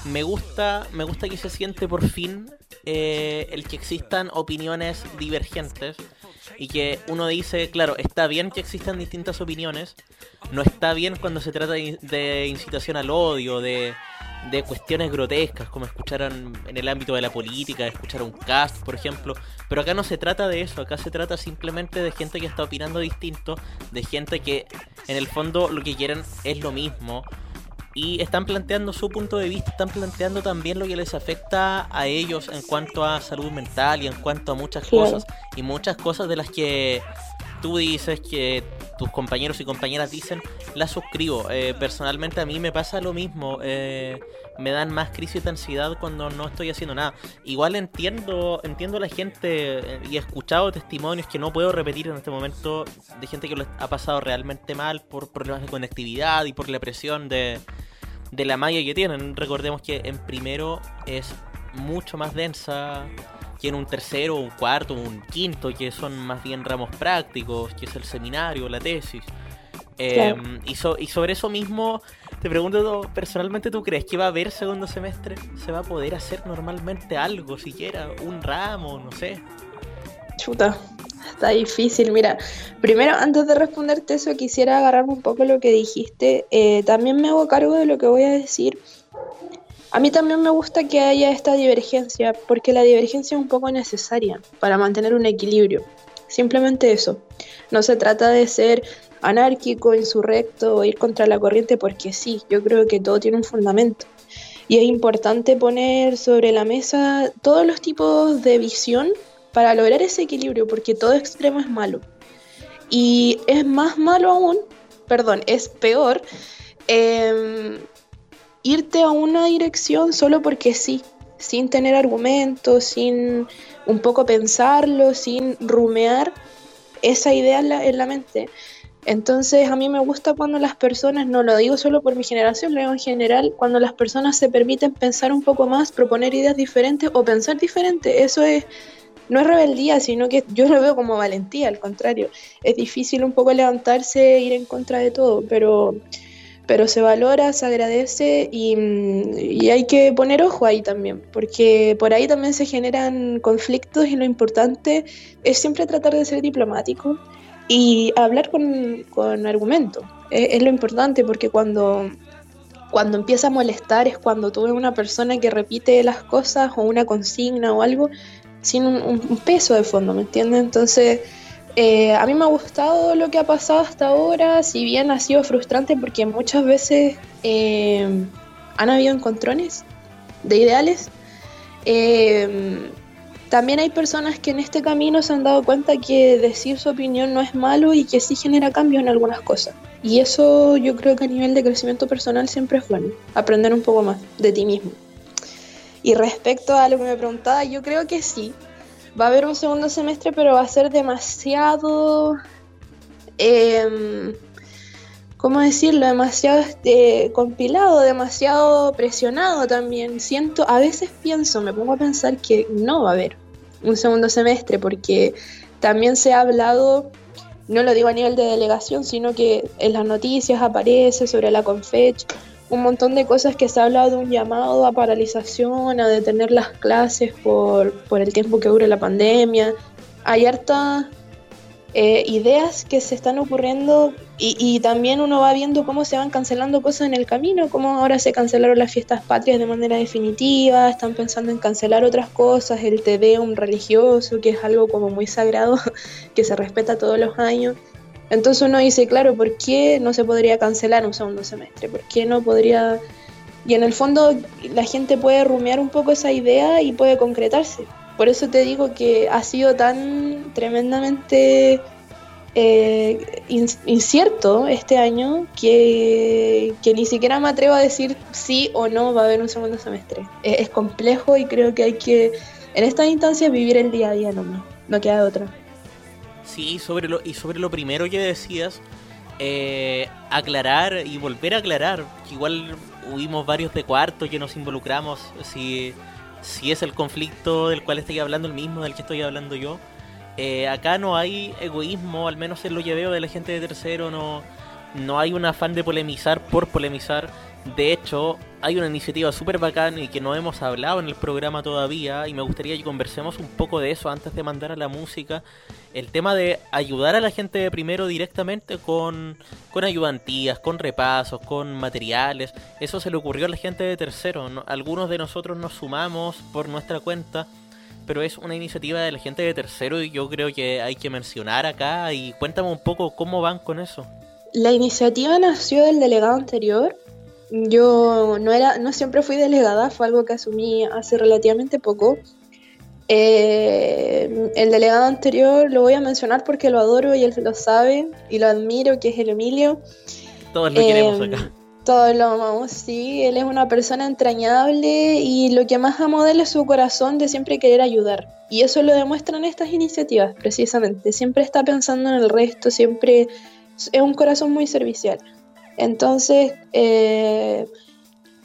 Me gusta, me gusta que se siente por fin eh, el que existan opiniones divergentes y que uno dice, claro, está bien que existan distintas opiniones, no está bien cuando se trata de incitación al odio, de, de cuestiones grotescas, como escucharon en el ámbito de la política, escuchar un cast, por ejemplo. Pero acá no se trata de eso, acá se trata simplemente de gente que está opinando distinto, de gente que en el fondo lo que quieren es lo mismo. Y están planteando su punto de vista, están planteando también lo que les afecta a ellos en cuanto a salud mental y en cuanto a muchas cosas. Y muchas cosas de las que tú dices, que tus compañeros y compañeras dicen, la suscribo. Eh, personalmente a mí me pasa lo mismo. eh, me dan más crisis de ansiedad cuando no estoy haciendo nada. Igual entiendo, entiendo a la gente eh, y he escuchado testimonios que no puedo repetir en este momento de gente que lo ha pasado realmente mal por problemas de conectividad y por la presión de, la malla que tienen. Recordemos que en primero es mucho más densa en un tercero, un cuarto, un quinto, que son más bien ramos prácticos, que es el seminario, la tesis. Eh, Claro. y, so- y sobre eso mismo, te pregunto, personalmente, ¿tú crees que va a haber segundo semestre? ¿Se va a poder hacer normalmente algo, siquiera? ¿Un ramo? No sé. Chuta, está difícil. Mira, primero, antes de responderte eso, quisiera agarrarme un poco lo que dijiste. Eh, también me hago cargo de lo que voy a decir. A mí también me gusta que haya esta divergencia, porque la divergencia es un poco necesaria para mantener un equilibrio. Simplemente eso. No se trata de ser anárquico, insurrecto o ir contra la corriente, porque sí, yo creo que todo tiene un fundamento. Y es importante poner sobre la mesa todos los tipos de visión para lograr ese equilibrio, porque todo extremo es malo. Y es más malo aún, perdón, es peor em, irte a una dirección solo porque sí, sin tener argumentos, sin un poco pensarlo, sin rumear esa idea en la, en la mente. Entonces a mí me gusta cuando las personas, no lo digo solo por mi generación, lo digo en general, cuando las personas se permiten pensar un poco más, proponer ideas diferentes o pensar diferente. Eso es, no es rebeldía, sino que yo lo veo como valentía, al contrario. Es difícil un poco levantarse e ir en contra de todo, pero, pero se valora, se agradece y, y hay que poner ojo ahí también, porque por ahí también se generan conflictos y lo importante es siempre tratar de ser diplomático y hablar con, con argumento. Es, es lo importante porque cuando, cuando empieza a molestar es cuando tú ves una persona que repite las cosas o una consigna o algo sin un- un peso de fondo, ¿me entiendes? Entonces, eh, a mí me ha gustado lo que ha pasado hasta ahora, si bien ha sido frustrante porque muchas veces eh, han habido encontrones de ideales. eh, también hay personas que en este camino se han dado cuenta que decir su opinión no es malo y que sí genera cambios en algunas cosas. Y eso yo creo que a nivel de crecimiento personal siempre es bueno, aprender un poco más de ti mismo. Y respecto a lo que me preguntaba, yo creo que sí. Va a haber un segundo semestre, pero va a ser demasiado... em, ¿Cómo decirlo? Demasiado este, compilado, demasiado presionado también. Siento, a veces pienso, me pongo a pensar que no va a haber un segundo semestre, porque también se ha hablado, no lo digo a nivel de delegación, sino que en las noticias aparece sobre la Confech, un montón de cosas que se ha hablado de un llamado a paralización, a detener las clases por, por el tiempo que dure la pandemia. Hay hartas eh, ideas que se están ocurriendo y, también uno va viendo cómo se van cancelando cosas en el camino, como ahora se cancelaron las fiestas patrias de manera definitiva, están pensando en cancelar otras cosas, el Tedeum religioso, que es algo como muy sagrado, que se respeta todos los años. Entonces uno dice, claro, ¿por qué no se podría cancelar un segundo semestre? ¿Por qué no podría...? Y en el fondo la gente puede rumiar un poco esa idea y puede concretarse. Por eso te digo que ha sido tan tremendamente eh, in- incierto este año que, que ni siquiera me atrevo a decir sí o no va a haber un segundo semestre. Es, es complejo y creo que hay que, en estas instancias, vivir el día a día nomás. No queda de otra. Sí, sobre lo, y sobre lo primero que decías, eh, aclarar y volver a aclarar, igual hubimos varios de cuarto que nos involucramos, si, si es el conflicto del cual estoy hablando el mismo del que estoy hablando yo. Eh, acá no hay egoísmo, al menos en lo que de la gente de tercero, no, no hay un afán de polemizar por polemizar. De hecho, hay una iniciativa súper bacán y que no hemos hablado en el programa todavía y me gustaría que conversemos un poco de eso antes de mandar a la música. El tema de ayudar a la gente de primero directamente con, con ayudantías, con repasos, con materiales. Eso se le ocurrió a la gente de tercero. ¿no? Algunos de nosotros nos sumamos por nuestra cuenta, pero es una iniciativa de la gente de tercero y yo creo que hay que mencionar acá y cuéntame un poco cómo van con eso. La iniciativa nació del delegado anterior. Yo no era, no siempre fui delegada, fue algo que asumí hace relativamente poco. Eh, el delegado anterior lo voy a mencionar porque lo adoro y él lo sabe y lo admiro, que es el Emilio. Todos lo queremos Em, acá. Todos lo amamos, sí. Él es una persona entrañable y lo que más amo de él es su corazón de siempre querer ayudar. Y eso lo demuestran estas iniciativas, precisamente. Siempre está pensando en el resto, siempre es un corazón muy servicial. Entonces, eh,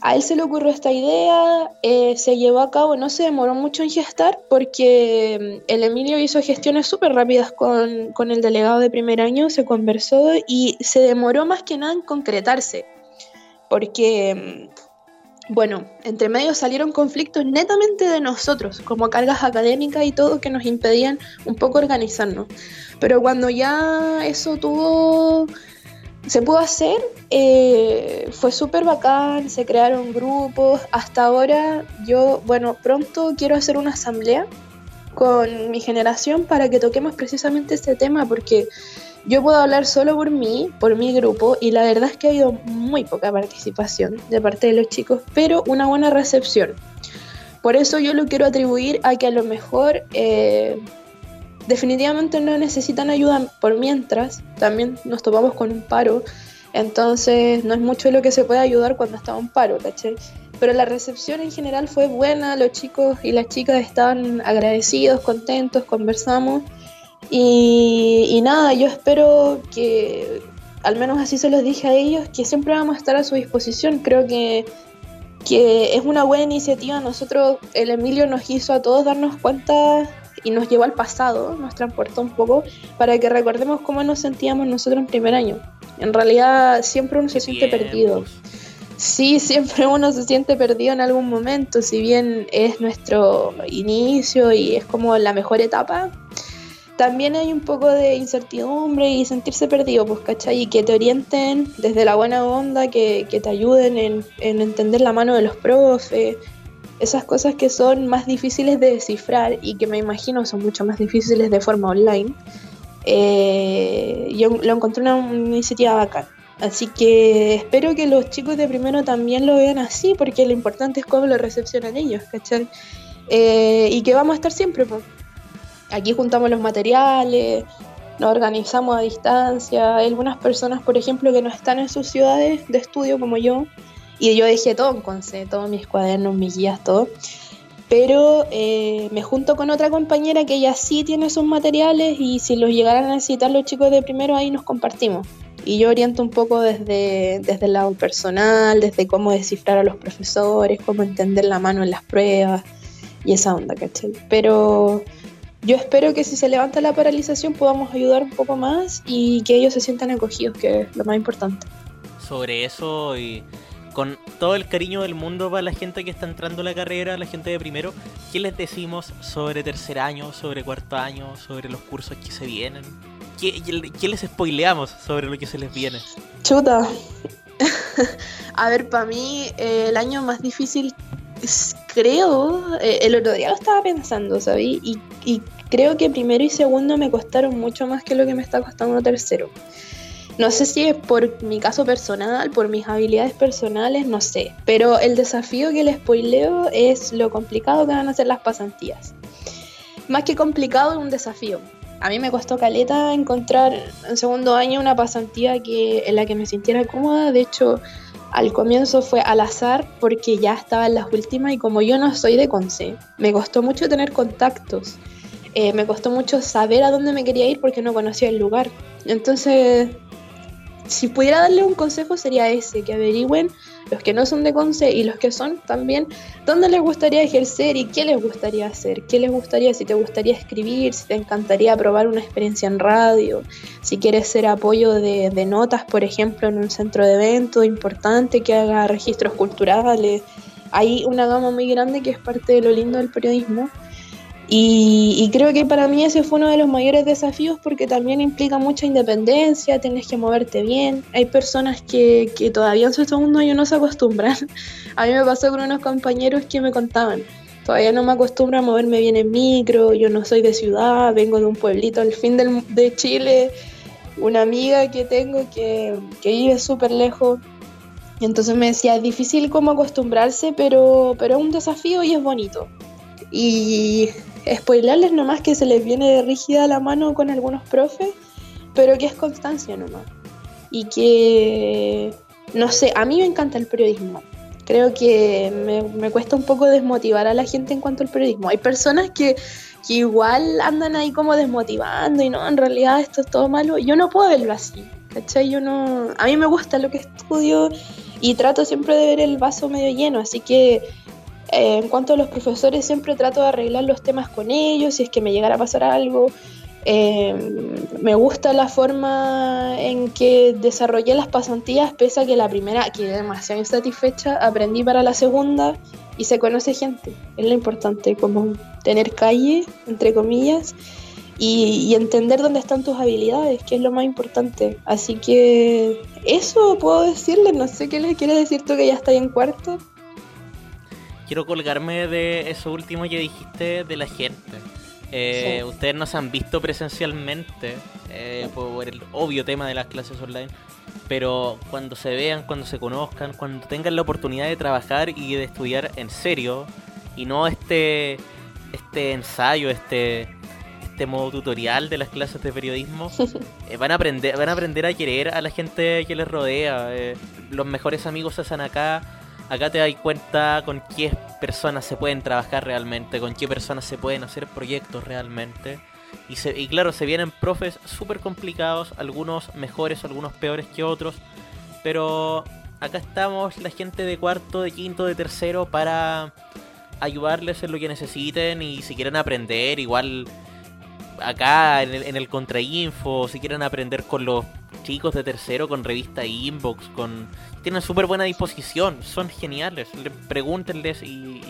a él se le ocurrió esta idea, eh, se llevó a cabo, no se demoró mucho en gestar porque mm, el Emilio hizo gestiones súper rápidas con, con el delegado de primer año, se conversó y se demoró más que nada en concretarse porque, mm, bueno, entre medio salieron conflictos netamente de nosotros, como cargas académicas y todo que nos impedían un poco organizarnos. Pero cuando ya eso tuvo, se pudo hacer, eh, fue súper bacán, se crearon grupos. Hasta ahora yo, bueno, pronto quiero hacer una asamblea con mi generación para que toquemos precisamente este tema porque yo puedo hablar solo por mí, por mi grupo, y la verdad es que ha habido muy poca participación de parte de los chicos, pero una buena recepción. Por eso yo lo quiero atribuir a que a lo mejor eh, definitivamente no necesitan ayuda por mientras, también nos topamos con un paro, entonces no es mucho lo que se puede ayudar cuando está un paro, ¿cachai? Pero la recepción en general fue buena, los chicos y las chicas estaban agradecidos, contentos, conversamos. Y, y nada, yo espero que, al menos así se los dije a ellos, que siempre vamos a estar a su disposición. Creo que, que es una buena iniciativa. Nosotros, el Emilio nos hizo a todos darnos cuenta y nos llevó al pasado, nos transportó un poco, para que recordemos cómo nos sentíamos nosotros en primer año. En realidad siempre uno se siente perdido. Sí, siempre uno se siente perdido en algún momento, si bien es nuestro inicio y es como la mejor etapa, también hay un poco de incertidumbre y sentirse perdido, pues, ¿cachai? Y que te orienten desde la buena onda, que, que te ayuden en, en entender la mano de los profes, esas cosas que son más difíciles de descifrar y que me imagino son mucho más difíciles de forma online. Eh, yo lo encontré una, una iniciativa bacán. Así que espero que los chicos de primero también lo vean así, porque lo importante es cómo lo recepcionan ellos, ¿cachai? Eh, y que vamos a estar siempre. Aquí juntamos los materiales, nos organizamos a distancia. Hay algunas personas, por ejemplo, que no están en sus ciudades de estudio como yo, y yo dejé todo en Conce, todos mis cuadernos, mis guías, todo. Pero eh, me junto con otra compañera que ella sí tiene sus materiales y si los llegaran a necesitar los chicos de primero, ahí nos compartimos. Y yo oriento un poco desde, desde el lado personal, desde cómo descifrar a los profesores, cómo entender la mano en las pruebas y esa onda, ¿cachai? Pero yo espero que si se levanta la paralización podamos ayudar un poco más y que ellos se sientan acogidos, que es lo más importante. Sobre eso y con todo el cariño del mundo para la gente que está entrando a la carrera, la gente de primero, ¿qué les decimos sobre tercer año, sobre cuarto año, sobre los cursos que se vienen? ¿Qué, les spoileamos sobre lo que se les viene? Chuta. A ver, para mí eh, el año más difícil, creo, eh, el otro día lo estaba pensando, ¿sabí? Y, y creo que primero y segundo me costaron mucho más que lo que me está costando tercero. No sé si es por mi caso personal, por mis habilidades personales, no sé. Pero el desafío que les spoileo es lo complicado que van a ser las pasantías. Más que complicado, es un desafío. A mí me costó caleta encontrar en segundo año una pasantía que, en la que me sintiera cómoda. De hecho, al comienzo fue al azar porque ya estaba en las últimas y como yo no soy de Conce, me costó mucho tener contactos. Eh, me costó mucho saber a dónde me quería ir porque no conocía el lugar. Entonces, si pudiera darle un consejo sería ese, que averigüen los que no son de Conce y los que son también, dónde les gustaría ejercer y qué les gustaría hacer, qué les gustaría, si te gustaría escribir, si te encantaría probar una experiencia en radio, si quieres ser apoyo de, de notas, por ejemplo, en un centro de eventos importante que haga registros culturales. Hay una gama muy grande que es parte de lo lindo del periodismo. Y, y creo que para mí ese fue uno de los mayores desafíos porque también implica mucha independencia, tienes que moverte bien. Hay personas que, que todavía en su segundo año no se acostumbran. A mí me pasó con unos compañeros que me contaban, todavía no me acostumbro a moverme bien en micro, yo no soy de ciudad, vengo de un pueblito al fin del, de Chile, una amiga que tengo que, que vive súper lejos. Entonces me decía, es difícil como acostumbrarse, pero, pero es un desafío y es bonito. Y spoilarles nomás que se les viene rígida la mano con algunos profes, pero que es constancia nomás. Y que, no sé, a mí me encanta el periodismo. Creo que me, me cuesta un poco desmotivar a la gente en cuanto al periodismo. Hay personas que, que igual andan ahí como desmotivando y no, en realidad esto es todo malo. Yo no puedo verlo así, ¿cachai? Yo no... A mí me gusta lo que estudio y trato siempre de ver el vaso medio lleno, así que eh, en cuanto a los profesores siempre trato de arreglar los temas con ellos si es que me llegara a pasar algo. Eh, me gusta la forma en que desarrollé las pasantías, pese a que la primera, que demasiado insatisfecha, aprendí para la segunda y se conoce gente. Es lo importante, como tener calle, entre comillas, y, entender dónde están tus habilidades, que es lo más importante. Así que eso puedo decirle, no sé qué le quieres decir tú que ya está en cuarto. Quiero colgarme de eso último que dijiste de la gente. Eh, Sí. Ustedes nos han visto presencialmente eh, por el obvio tema de las clases online, pero cuando se vean, cuando se conozcan, cuando tengan la oportunidad de trabajar y de estudiar en serio, y no este, este ensayo, este, este modo tutorial de las clases de periodismo, eh, van, a aprender, van a aprender a querer a la gente que les rodea. eh, los mejores amigos se hacen acá. Acá te das cuenta con qué personas se pueden trabajar realmente, con qué personas se pueden hacer proyectos realmente. Y, se- y claro, se vienen profes súper complicados, algunos mejores, algunos peores que otros. Pero acá estamos la gente de cuarto, de quinto, de tercero para ayudarles en lo que necesiten y si quieren aprender, igual acá en el, en el Contrainfo, si quieren aprender con los chicos de tercero, con revista Inbox, con tienen súper buena disposición, son geniales, le- pregúntenles y,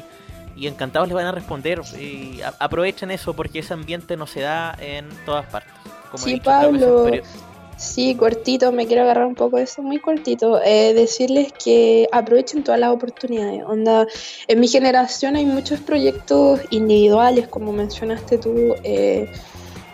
y encantados les van a responder. Y a- aprovechen eso porque ese ambiente no se da en todas partes. Como he Sí, dicho otras veces, Pablo. Sí, cortito, me quiero agarrar un poco de eso, muy cortito. Eh, decirles que aprovechen todas las oportunidades. Onda, en mi generación hay muchos proyectos individuales, como mencionaste tú. eh,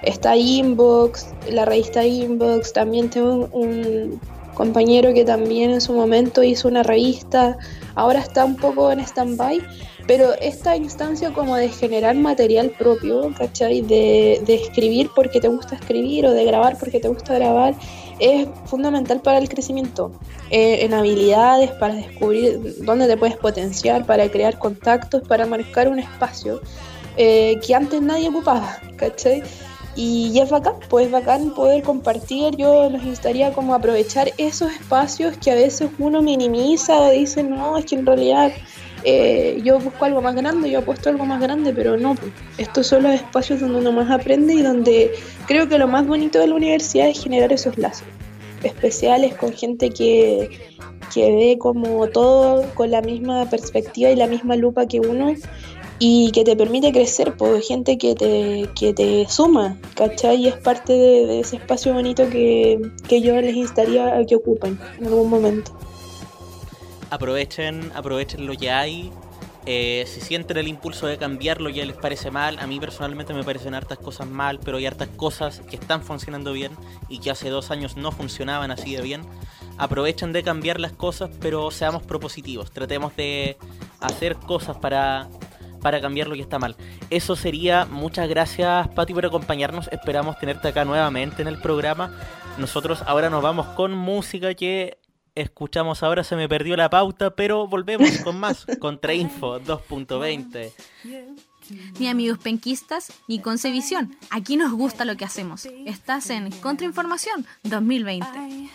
está Inbox, la revista Inbox. También tengo un compañero que también en su momento hizo una revista. Ahora está un poco en stand-by. Pero esta instancia como de generar material propio, ¿cachai? De, escribir porque te gusta escribir o de grabar porque te gusta grabar, es fundamental para el crecimiento. Eh, en habilidades, para descubrir dónde te puedes potenciar, para crear contactos, para marcar un espacio eh, que antes nadie ocupaba, ¿cachai? Y es bacán, pues es bacán poder compartir. Yo los instaría como a aprovechar esos espacios que a veces uno minimiza o dice, no, es que en realidad eh, yo busco algo más grande, yo apuesto algo más grande, pero no, estos son los espacios donde uno más aprende y donde creo que lo más bonito de la universidad es generar esos lazos especiales con gente que, que ve como todo con la misma perspectiva y la misma lupa que uno y que te permite crecer, pues gente que te, que te suma, ¿cachai? Y es parte de, de ese espacio bonito que, que yo les instaría a que ocupen en algún momento. Aprovechen, aprovechen lo que hay. Eh, si sienten el impulso de cambiarlo ya les parece mal, a mí personalmente me parecen hartas cosas mal, pero hay hartas cosas que están funcionando bien y que hace dos años no funcionaban así de bien. Aprovechen de cambiar las cosas, pero seamos propositivos. Tratemos de hacer cosas para, para cambiar lo que está mal. Eso sería. Muchas gracias, Pati, por acompañarnos. Esperamos tenerte acá nuevamente en el programa. Nosotros ahora nos vamos con música que escuchamos ahora. Se me perdió la pauta, pero volvemos con más. Contrainfo 2.20. Ni amigos penquistas, ni Concevisión. Aquí nos gusta lo que hacemos. Estás en Contrainformación 2020.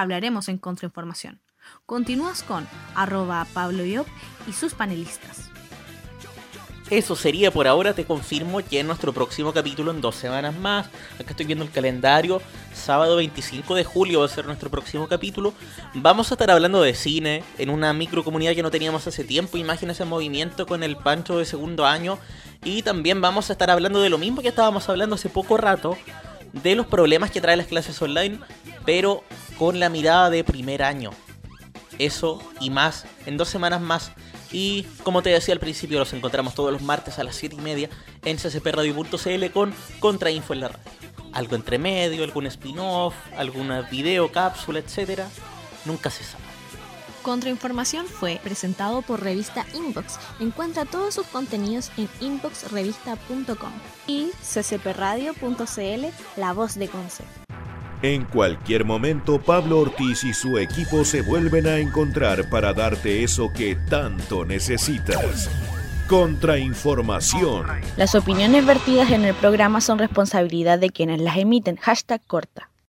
Hablaremos en contrainformación. Continúas con arroba Pablo Iop y sus panelistas. Eso sería por ahora, te confirmo que en nuestro próximo capítulo, en dos semanas más, acá estoy viendo el calendario, sábado 25 de julio va a ser nuestro próximo capítulo, vamos a estar hablando de cine en una microcomunidad que no teníamos hace tiempo, imagínense ese movimiento con el Pancho de segundo año, y también vamos a estar hablando de lo mismo que estábamos hablando hace poco rato, de los problemas que trae las clases online, pero con la mirada de primer año. Eso y más en dos semanas más. Y como te decía al principio, los encontramos todos los martes a las 7 y media en ccpradio.cl con Contrainfo en la radio. Algo entre medio, algún spin-off, alguna video, cápsula, etcétera. Nunca se sabe. Contrainformación fue presentado por Revista Inbox. Encuentra todos sus contenidos en inboxrevista.com y ccpradio.cl, la voz de Conce. En cualquier momento, Pablo Ortiz y su equipo se vuelven a encontrar para darte eso que tanto necesitas. Contrainformación. Las opiniones vertidas en el programa son responsabilidad de quienes las emiten. Hashtag corta.